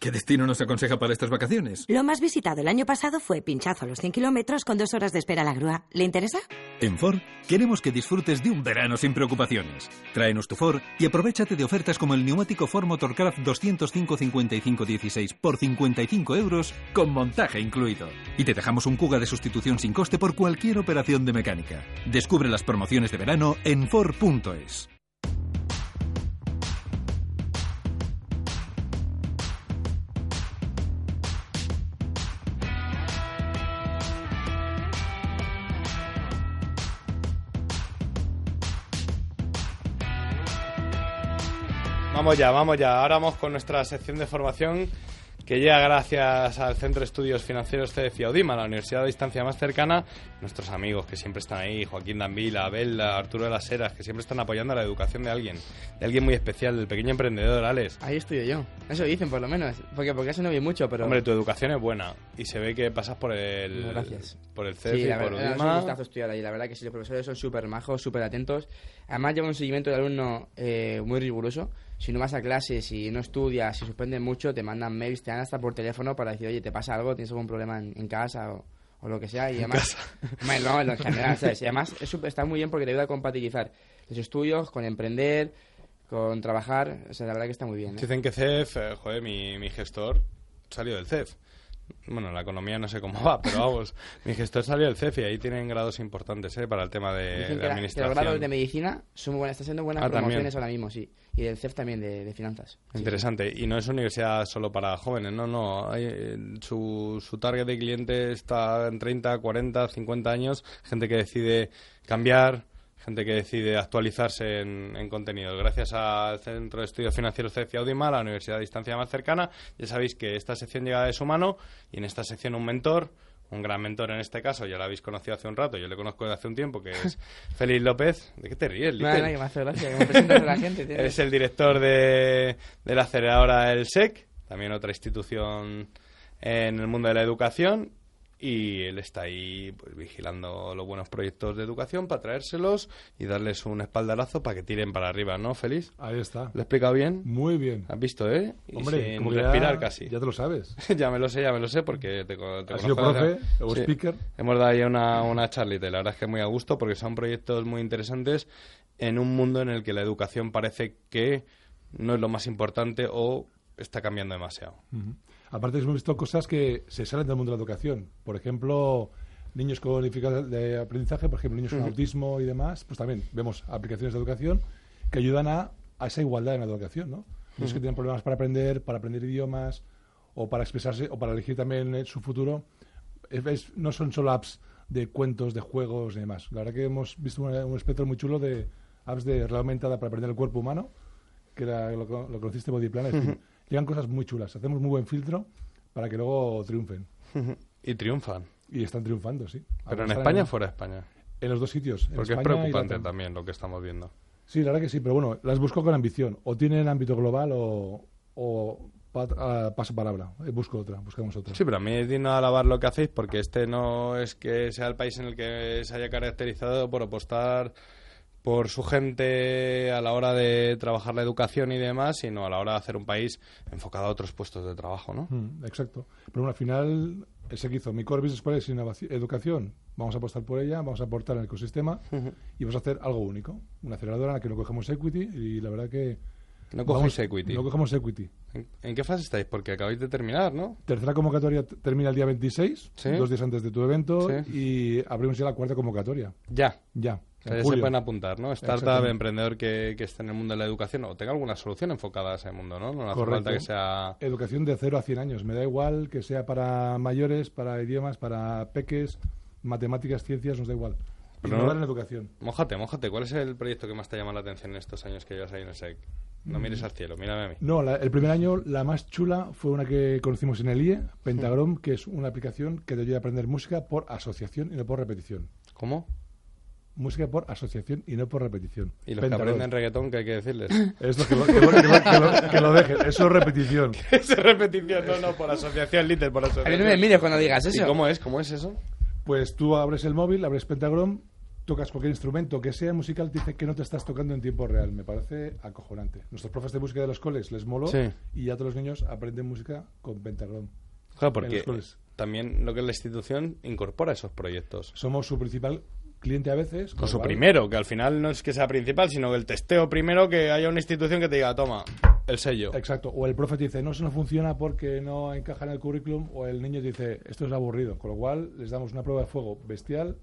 ¿Qué destino nos aconseja para estas vacaciones? Lo más visitado el año pasado fue Pinchazo a los 100 kilómetros con dos horas de espera a la grúa. ¿Le interesa? En Ford queremos que disfrutes de un verano sin preocupaciones. Tráenos tu Ford y aprovechate de ofertas como el neumático Ford Motorcraft 205-55-16 por 55 euros con montaje incluido. Y te dejamos un Kuga de sustitución sin coste por cualquier operación de mecánica. Descubre las promociones de verano en Ford.es. Vamos ya, vamos ya. Ahora vamos con nuestra sección de formación que llega gracias al Centro de Estudios Financieros CDF Audima, la universidad a distancia más cercana, nuestros amigos que siempre están ahí, Joaquín Danvila, Abel, Arturo de las Heras, que siempre están apoyando la educación de alguien, de alguien muy especial, del pequeño emprendedor, Alex. Ahí estoy yo. Eso dicen, por lo menos. Porque, porque eso no vi mucho, pero... Hombre, tu educación es buena y se ve que pasas por el, Gracias. por el CEF Sí, y la por verdad, es un Udima. gustazo estudiar ahí. La verdad que sí, los profesores son súper majos, súper atentos. Además llevan un seguimiento de alumno eh, muy riguroso. Si no vas a clase, si no estudias, si suspendes mucho, te mandan mails, te dan hasta por teléfono para decir, oye, ¿te pasa algo? ¿Tienes algún problema en, en casa o, o lo que sea? Y En además, no, en general, ¿sabes? Y además es está muy bien porque te ayuda a compatibilizar los estudios con emprender, con trabajar. O sea, la verdad que está muy bien. ¿eh? Dicen que CEF, eh, joder, mi, mi gestor salió del CEF. Bueno, la economía no sé cómo va, pero vamos, mi gestor salió del CEF y ahí tienen grados importantes ¿eh? para el tema de, Dicen de que, la- que los administración. grados de medicina son muy buenas, está haciendo buenas Ah, también. promociones ahora mismo, sí. Y del CEF también, de, de finanzas. Sí, Interesante. Y no es universidad solo para jóvenes, no, no. Hay, eh, su, su target de cliente está en 30, 40, 50 años. Gente que decide cambiar, gente que decide actualizarse en, en contenidos. Gracias al Centro de Estudios Financieros CEF y Audima, la universidad a distancia más cercana, ya sabéis que esta sección llega de su mano y en esta sección un mentor. Un gran mentor en este caso, ya lo habéis conocido hace un rato, yo le conozco desde hace un tiempo, que es Félix López. ¿De qué te ríes, Little? nada, que me hace gracia, que me presentas a la gente, tío. Eres el director de, de la aceleradora El SEC, también otra institución en el mundo de la educación, y él está ahí pues, vigilando los buenos proyectos de educación para traérselos y darles un espaldarazo para que tiren para arriba, ¿no, Félix? Ahí está. ¿Lo he explicado bien? Muy bien. ¿Has visto, eh? Y Hombre, sin como que ya- respirar casi. Ya te lo sabes. ya me lo sé, ya me lo sé, porque te, te ¿Has sido profe o speaker? Hemos dado ahí una, una charlita y la verdad es que muy a gusto porque son proyectos muy interesantes en un mundo en el que la educación parece que no es lo más importante o está cambiando demasiado. Ujú. Aparte, hemos visto cosas que se salen del mundo de la educación. Por ejemplo, niños con dificultades de aprendizaje, por ejemplo, niños con autismo y demás, pues también vemos aplicaciones de educación que ayudan a, a esa igualdad en la educación, ¿no? Niños Ujú. que tienen problemas para aprender, para aprender idiomas, o para expresarse, o para elegir también eh, su futuro. Es- es- no son solo apps de cuentos, de juegos y demás. La verdad que hemos visto un espectro muy chulo de apps de realidad aumentada para aprender el cuerpo humano, que era lo, lo conociste Bodyplanet. Ujú. Llegan cosas muy chulas. Hacemos muy buen filtro para que luego triunfen. Y triunfan. Y están triunfando, sí. ¿Pero en España o fuera de España? En los dos sitios. Porque es preocupante también lo que estamos viendo. Sí, la verdad que sí, pero bueno, las busco con ambición. O tienen ámbito global o, o pa- paso palabra. Eh, Busco otra, buscamos otra. Sí, pero a mí es digno alabar lo que hacéis porque este no es que sea el país en el que se haya caracterizado por apostar por su gente a la hora de trabajar la educación y demás, sino a la hora de hacer un país enfocado a otros puestos de trabajo, ¿no? Mm, exacto. Pero bueno, al final, ese que hizo mi core business plan es innovación- educación. Vamos a apostar por ella, vamos a aportar al ecosistema y vamos a hacer algo único. Una aceleradora en la que no cogemos equity y la verdad que... No cogéis equity. No cogemos equity. ¿En, en qué fase estáis? Porque acabáis de terminar, ¿no? Tercera convocatoria termina el día 26, Sí. dos días antes de tu evento, Sí. y abrimos ya la cuarta convocatoria. Ya. Ya. Se pueden apuntar, ¿no? Startup, emprendedor que, que esté en el mundo de la educación o tenga alguna solución enfocada a ese mundo, ¿no? No hace Correcto. falta que sea... Educación de 0 a 100 años. Me da igual que sea para mayores, para idiomas, para peques, matemáticas, ciencias, nos da igual. Pero no- en educación. Mójate, mójate. ¿Cuál es el proyecto que más te llama la atención en estos años que llevas ahí en el SEC? No Mm. mires al cielo, mírame a mí. No, la- el primer año la más chula fue una que conocimos en el IE, Pentagram, que es una aplicación que te ayuda a aprender música por asociación y no por repetición. ¿Cómo? Música por asociación y no por repetición. Y los que aprenden reggaetón, ¿qué hay que decirles? Es lo que lo, que lo- que lo- que lo- que lo dejen. Eso es repetición. Eso es repetición, no, no, por asociación, Little, por asociación. A mí no me mires cuando digas eso. ¿Y cómo es? ¿Cómo es eso? Pues tú abres el móvil, abres Pentagram, tocas cualquier instrumento que sea musical, te dice que no te estás tocando en tiempo real. Me parece acojonante. Nuestros profes de música de los coles les moló Sí. y ya todos los niños aprenden música con Pentagram. Claro, porque también lo que es la institución incorpora esos proyectos. Somos su principal cliente a veces. Con su primero, que al final no es que sea principal, sino el testeo primero, que haya una institución que te diga, toma, el sello. Exacto. O el profe te dice, no, eso no funciona porque no encaja en el currículum. O el niño te dice, esto es aburrido. Con lo cual les damos una prueba de fuego bestial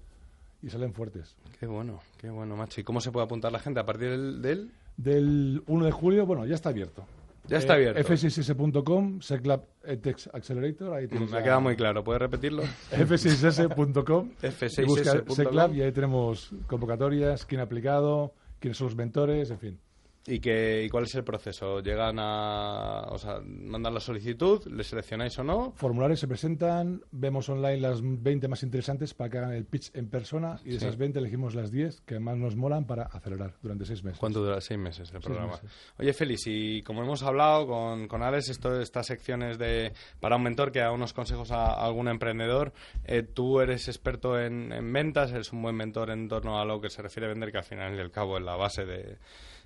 y salen fuertes. Qué bueno, qué bueno, macho. ¿Y cómo se puede apuntar la gente a partir del...? del... Del 1 de julio, bueno, ya está abierto. Ya está abierto. f6s.com, SecLab EdTech Accelerator. Ahí tienes Me ha quedado muy claro, ¿puedes repetirlo? f6s.com. F6s.com. y y ahí tenemos convocatorias, quién ha aplicado, quiénes son los mentores, en fin. ¿Y, qué, ¿Y cuál es el proceso? ¿Llegan a. O sea, mandan la solicitud? ¿Le seleccionáis o no? Formularios se presentan, vemos online las 20 más interesantes para que hagan el pitch en persona y de Sí. esas 20 elegimos las 10 que más nos molan para acelerar durante seis meses. ¿Cuánto dura? Seis meses el programa. meses. Oye, Félix, y como hemos hablado con, con Alex, esto, estas secciones de para un mentor que da unos consejos a, a algún emprendedor, eh, tú eres experto en, en ventas, eres un buen mentor en torno a lo que se refiere a vender, que al final y al cabo es la base de...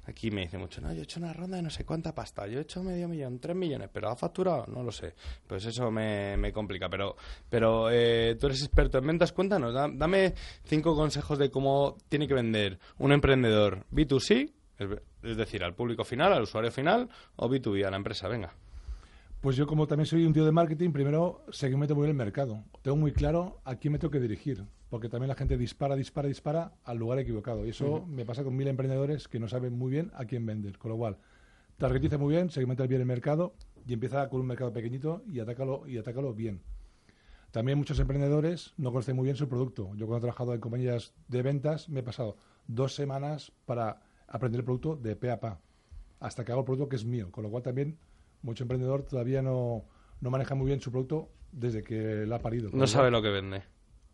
Aquí me dice mucho, no, yo he hecho una ronda de no sé cuánta pasta, yo he hecho medio millón, tres millones, pero ¿ha facturado? No lo sé. Pues eso me, me complica. Pero, pero eh, tú eres experto en ventas, cuéntanos, da- dame cinco consejos de cómo tiene que vender un emprendedor B2C, es es decir, al público final, al usuario final, o B2B, a la empresa, venga. Pues yo como también soy un tío de marketing, primero segmento muy bien el mercado. Tengo muy claro a quién me tengo que dirigir, porque también la gente dispara, dispara, dispara al lugar equivocado. Y eso me pasa con mil emprendedores que no saben muy bien a quién vender. Con lo cual, targetiza muy bien, segmenta bien el mercado y empieza con un mercado pequeñito y atácalo, y atácalo bien. También muchos emprendedores no conocen muy bien su producto. Yo cuando he trabajado en compañías de ventas me he pasado dos semanas para aprender el producto de pe a pa, hasta que hago el producto que es mío. Con lo cual también mucho emprendedor todavía no, no maneja muy bien su producto desde que lo ha parido. No sabe lo que vende.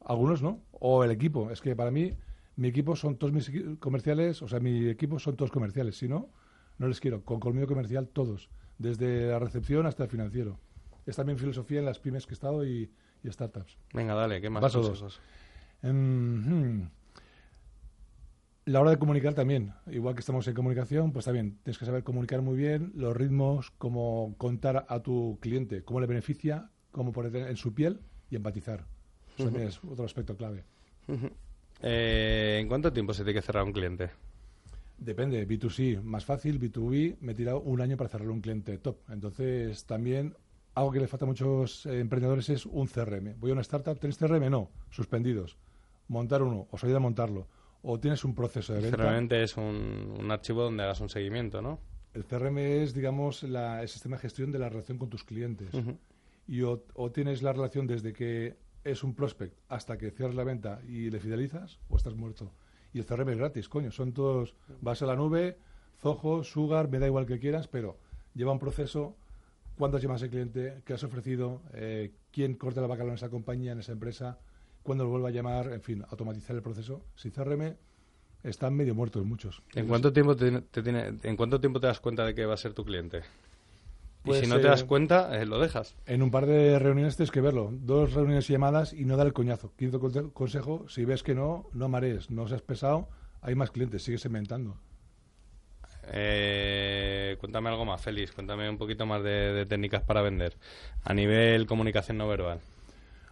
Algunos no. O el equipo. Es que para mí mi equipo son todos mis comerciales, o sea, mi equipo son todos comerciales. Si no, no les quiero. Con colmillo comercial todos, desde la recepción hasta el financiero. Es también filosofía en las pymes que he estado y, y startups. Venga, dale, ¿qué más Paso dos. hmm. La hora de comunicar también, igual que estamos en comunicación, pues también tienes que saber comunicar muy bien los ritmos, cómo contar a tu cliente, cómo le beneficia, cómo ponerte en su piel y empatizar. Eso también es otro aspecto clave. Eh, ¿En cuánto tiempo se tiene que cerrar un cliente? Depende, B2C más fácil, B2B me he tirado un año para cerrar un cliente top. Entonces también algo que le falta a muchos eh, emprendedores es un CRM. Voy a una startup, ¿tenéis CRM? No, suspendidos. Montar uno, os ayuda a montarlo. O tienes un proceso de venta. Realmente es un, un archivo donde hagas un seguimiento, ¿no? El CRM es, digamos, la- el sistema de gestión de la relación con tus clientes. Y o, o tienes la relación desde que es un prospect hasta que cierras la venta y le fidelizas, o estás muerto. Y el CRM es gratis, coño. Son todos, vas a la nube, Zoho, Sugar, me da igual que quieras, pero lleva un proceso. ¿Cuántas llamas al cliente? ¿Qué has ofrecido? Eh, ¿Quién corta la vaca en esa compañía, en esa empresa? ¿Cuándo lo vuelve a llamar? En fin, automatizar el proceso. Sin CRM están medio muertos muchos. ¿En cuánto tiempo te, te tiene, en cuánto tiempo te das cuenta de que va a ser tu cliente? Pues, y si no te das eh, cuenta, eh, lo dejas. En un par de reuniones tienes que verlo. Dos reuniones y llamadas y no dar el coñazo. Quinto conse- consejo, si ves que no, no marees, no seas pesado, hay más clientes, sigues inventando. Eh, cuéntame algo más, Félix. Cuéntame un poquito más de, de técnicas para vender. A nivel comunicación no verbal.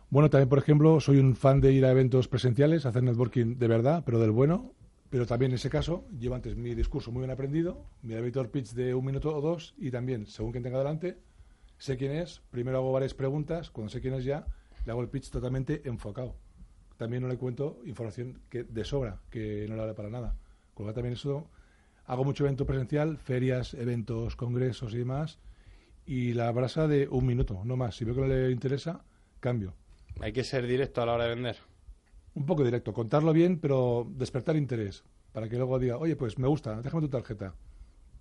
Bueno, también, por ejemplo, soy un fan de ir a eventos presenciales, hacer networking de verdad, pero del bueno. Pero también en ese caso, llevo antes mi discurso muy bien aprendido, mi elevator pitch de un minuto o dos, y también, según quien tenga delante, sé quién es, primero hago varias preguntas, cuando sé quién es ya, le hago el pitch totalmente enfocado. También no le cuento información que de sobra, que no le vale para nada. Con lo cual también eso, hago mucho evento presencial, ferias, eventos, congresos y demás, y la brasa de un minuto, no más. Si veo que no le interesa, cambio. Hay que ser directo a la hora de vender. Un poco directo, contarlo bien, pero despertar interés. Para que luego diga, oye, pues me gusta, déjame tu tarjeta.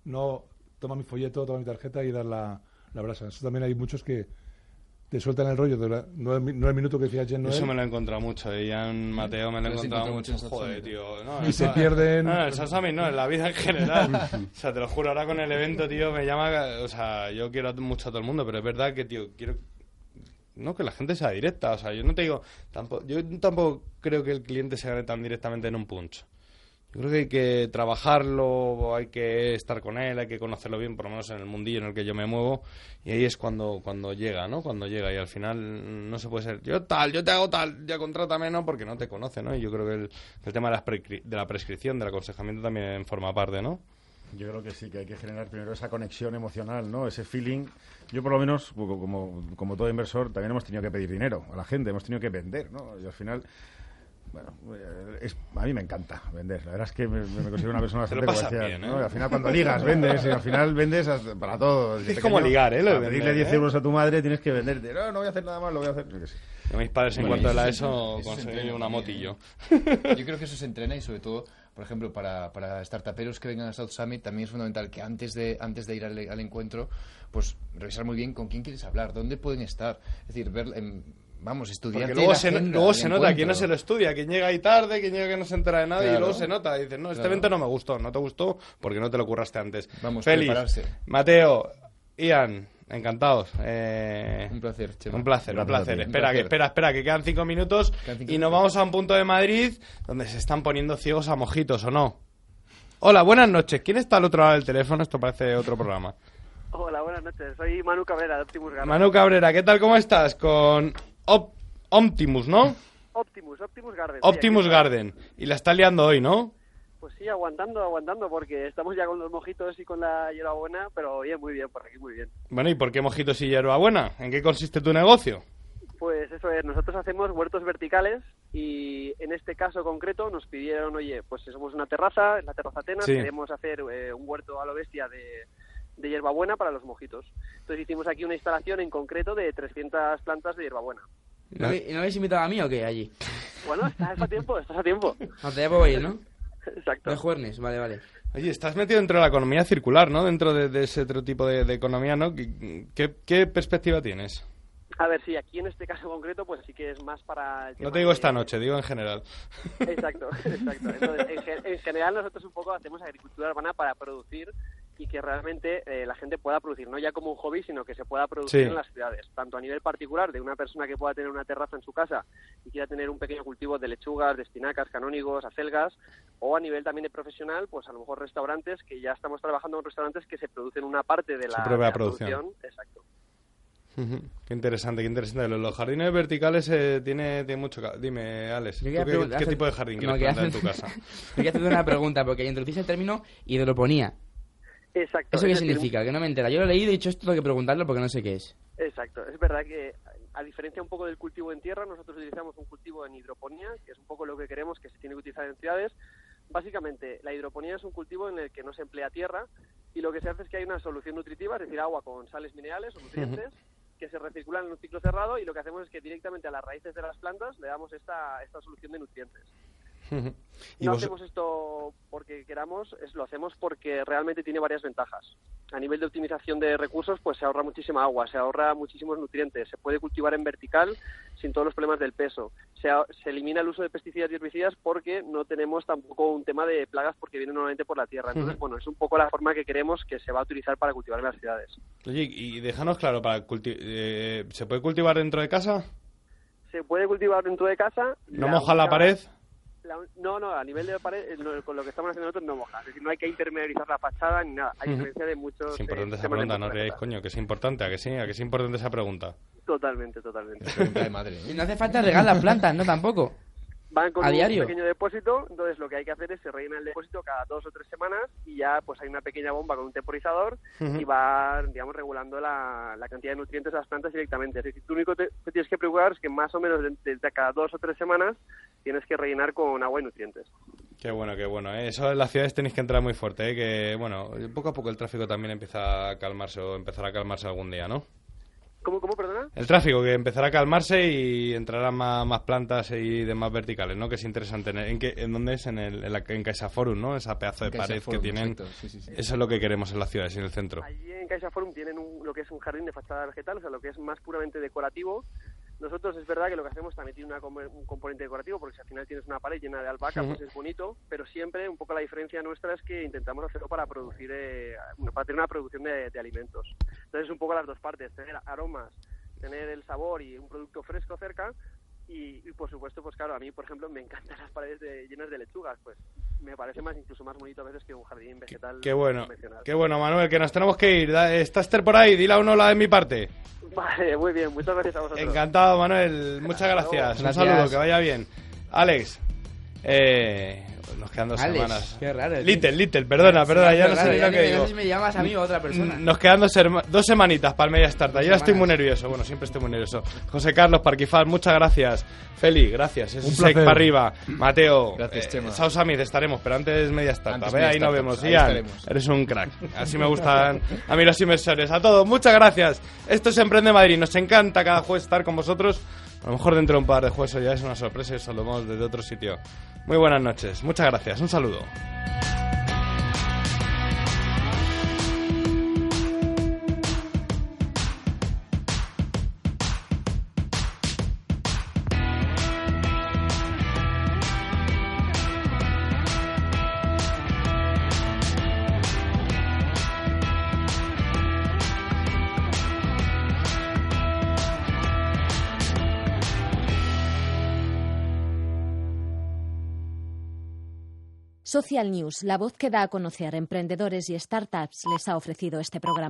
No, toma mi folleto, toma mi tarjeta y dar la, la brasa. Eso también hay muchos que te sueltan el rollo. De la- no, el, no el minuto que decía Jen Noel. Eso me lo he encontrado mucho. Y ya en Mateo me lo he encontrado mucho. Joder, tío. No, Y se pierden- No, Sasami no, en la vida en general. o sea, te lo juro, ahora con el evento, tío, me llama. O sea, yo quiero mucho a todo el mundo, pero es verdad que, tío, quiero. No, que la gente sea directa. O sea, yo no te digo. Tampoco, yo tampoco creo que el cliente se gane tan directamente en un punch. Yo creo que hay que trabajarlo, hay que estar con él, hay que conocerlo bien, por lo menos en el mundillo en el que yo me muevo, y ahí es cuando, cuando llega, ¿no? Cuando llega, y al final no se puede ser, yo tal, yo te hago tal, ya contrátame, ¿no? Porque no te conoce, ¿no? Y yo creo que el, el tema de la, de la prescripción, del aconsejamiento también forma parte, ¿no? Yo creo que sí, que hay que generar primero esa conexión emocional, ¿no? Ese feeling. Yo, por lo menos, como, como, todo inversor, también hemos tenido que pedir dinero a la gente, hemos tenido que vender, ¿no? Y al final, Bueno, eh, es- a mí me encanta vender. La verdad es que me, me considero una persona bastante comercial, bien, ¿no? ¿eh? Y al final cuando ligas, vendes. Y al final vendes hasta- para todo. Desde Es como ligar, ¿eh? Lo pedirle vender, 10 ¿eh? euros a tu madre tienes que venderte. No, no voy a hacer nada más, lo voy a hacer. Yo. Que mis padres en Bueno, cuanto a eso la ESO eso se conseguí una motillo. Yo creo que eso se entrena y sobre todo, por ejemplo, para, para startuperos que vengan a South Summit también es fundamental que antes de, antes de ir al, al encuentro, pues revisar muy bien con quién quieres hablar, dónde pueden estar. Es decir, ver, em, vamos, estudiar. Porque luego se, luego se nota quién no se lo estudia, quién llega ahí tarde, quién llega que no se entera de nada y luego se nota. Dices, no, este Claro. evento no me gustó, no te gustó porque no te lo curraste antes. Vamos, prepararse. Mateo, Ian, encantados. Eh, Un placer, Chema. Un placer, un placer. Espera, Un que, espera, espera, que quedan cinco minutos Quedan cinco y nos vamos a un punto de Madrid donde se están poniendo ciegos a mojitos, ¿o no? Hola, buenas noches. ¿Quién está al otro lado del teléfono? Esto parece otro programa. Hola, buenas noches. Soy Manu Cabrera de Optimus Garden. Manu Cabrera, ¿qué tal? ¿Cómo estás? Con Op- Optimus, ¿no? Optimus, Optimus Garden. Optimus Garden. Y la está liando hoy, ¿no? Pues sí, aguantando, aguantando, porque estamos ya con los mojitos y con la hierbabuena, pero bien, muy bien, por aquí muy bien. Bueno, ¿y por qué mojitos y hierbabuena? ¿En qué consiste tu negocio? Pues eso es, nosotros hacemos huertos verticales y en este caso concreto nos pidieron, oye, pues si somos una terraza, en la terraza Atenas, Sí. queremos hacer eh, un huerto a lo bestia de, de hierbabuena para los mojitos. Entonces hicimos aquí una instalación en concreto de 300 plantas de hierbabuena. ¿No, habéis- ¿no habéis invitado a mí o qué allí? Bueno, estás a tiempo, estás a tiempo. No, te puedo ir, ¿no? Exacto. De jueves, vale, vale. Oye, estás metido dentro de la economía circular, ¿no? Dentro de, de ese otro tipo de, de economía, ¿no? ¿Qué, perspectiva tienes? A ver, sí, aquí en este caso concreto, pues sí que es más para... el No te digo de- esta noche, digo en general. Exacto, exacto. Entonces, en, en general nosotros un poco hacemos agricultura urbana para producir y que realmente eh, la gente pueda producir, no ya como un hobby, sino que se pueda producir Sí. en las ciudades, tanto a nivel particular de una persona que pueda tener una terraza en su casa y quiera tener un pequeño cultivo de lechugas, de espinacas, canónigos, acelgas, o a nivel también de profesional, pues a lo mejor restaurantes que ya estamos trabajando en restaurantes que se producen una parte de la, de la producción. Exacto. Qué interesante, qué interesante. Los, jardines verticales eh, tiene, tiene mucho... ca- Dime, Alex, ¿tú Yo quería qué, preguntar- qué hacer- tipo de jardín no, quieres plantar en tu casa? Quería hacer una pregunta, porque introducís el término hidroponía. Exacto. ¿Eso qué es decir, significa? Que no me entera. Yo lo he leído y he dicho esto tengo que preguntarlo porque no sé qué es. Exacto, es verdad que a diferencia un poco del cultivo en tierra, nosotros utilizamos un cultivo en hidroponía, que es un poco lo que queremos que se tiene que utilizar en ciudades. Básicamente, la hidroponía es un cultivo en el que no se emplea tierra y lo que se hace es que hay una solución nutritiva, es decir, agua con sales minerales o nutrientes, que se recirculan en un ciclo cerrado y lo que hacemos es que directamente a las raíces de las plantas le damos esta, esta solución de nutrientes. No vos- hacemos esto porque queramos, es, lo hacemos porque realmente tiene varias ventajas. A nivel de optimización de recursos, pues se ahorra muchísima agua, se ahorra muchísimos nutrientes, se puede cultivar en vertical sin todos los problemas del peso. Se, a- se elimina el uso de pesticidas y herbicidas porque no tenemos tampoco un tema de plagas porque vienen normalmente por la tierra. Entonces, bueno, es un poco la forma que queremos que se va a utilizar para cultivar en las ciudades. Oye, y déjanos claro, para eh, ¿se puede cultivar dentro de casa? Se puede cultivar dentro de casa. ¿No moja la pared? La no, no, a nivel de pared, eh, no, con lo que estamos haciendo nosotros no moja. Es decir, no hay que impermeabilizar la fachada ni nada. Hay Ujú. diferencia de muchos. Es eh, importante esa de pregunta, no ríais, coño, que es importante, ¿a que sí? ¿A que es importante esa pregunta? Totalmente, totalmente. Y no hace falta regar las plantas, ¿no? Tampoco. Van con a un diario. pequeño depósito, entonces lo que hay que hacer es se rellena el depósito cada dos o tres semanas y ya pues hay una pequeña bomba con un temporizador y va, digamos, regulando la, la cantidad de nutrientes de las plantas directamente. Es decir, tú único te, que tienes que preocupar es que más o menos de- desde cada dos o tres semanas tienes que rellenar con agua y nutrientes. Qué bueno, qué bueno. ¿eh? Eso en las ciudades tenéis que entrar muy fuerte, ¿eh? que bueno, poco a poco el tráfico también empieza a calmarse o empezará a calmarse algún día, ¿no? ¿Cómo, cómo, perdona? El tráfico que empezará a calmarse y entrarán más, más plantas y demás verticales, ¿no? Que es interesante. ¿En, qué, en dónde es? En, el, en, la, en CaixaForum, ¿no? Esa pedazo de En pared que tienen. exacto. Sí, sí, sí. Eso es lo que queremos en las ciudades y en el centro. Allí en Caixa Forum tienen un- lo que es un jardín de fachada vegetal, o sea, lo que es más puramente decorativo. Nosotros es verdad que lo que hacemos también tiene una un componente decorativo, porque si al final tienes una pared llena de albahaca, pues es bonito, pero siempre un poco la diferencia nuestra es que intentamos hacerlo para producir, eh, para tener una producción de, de alimentos. Entonces un poco las dos partes, tener aromas, tener el sabor y un producto fresco cerca, y, y, por supuesto, pues claro, a mí, por ejemplo, me encantan las paredes de- llenas de lechugas, pues me parece más incluso más bonito a veces que un jardín vegetal Qué bueno, qué bueno, Manuel, que nos tenemos que ir. Da- ¿Está Esther por ahí? Dile a uno la de mi parte. Vale, muy bien, muchas gracias a vosotros. Encantado, Manuel. Muchas gracias. Un Gracias. saludo, que vaya bien. Alex, Eh, nos quedan dos Alex, semanas. qué raro, tío. Little, Little, perdona, Sí, perdona, ya no raro, sé ni lo que digo. sé si me llamas a mí o a otra persona. Nos quedan dos, dos semanitas para el Media Startup. Yo ya estoy muy nervioso. Bueno, siempre estoy muy nervioso. José Carlos Parquifal, muchas gracias. Feli, gracias. Es Un sec placer. para arriba. Mateo, Gracias, eh, Chema. Sao Samid estaremos, pero antes Media. Media Ahí nos vemos. ahí Ian, estaremos. eres un crack. Así me gustan a mí los inversores. A todos, muchas gracias. Esto es Emprende Madrid. Nos encanta cada jueves estar con vosotros. A lo mejor dentro de un par de eso ya es una sorpresa y os saludamos desde otro sitio. Muy buenas noches. Muchas gracias. Un saludo. Social News, la voz que da a conocer emprendedores y startups, les ha ofrecido este programa.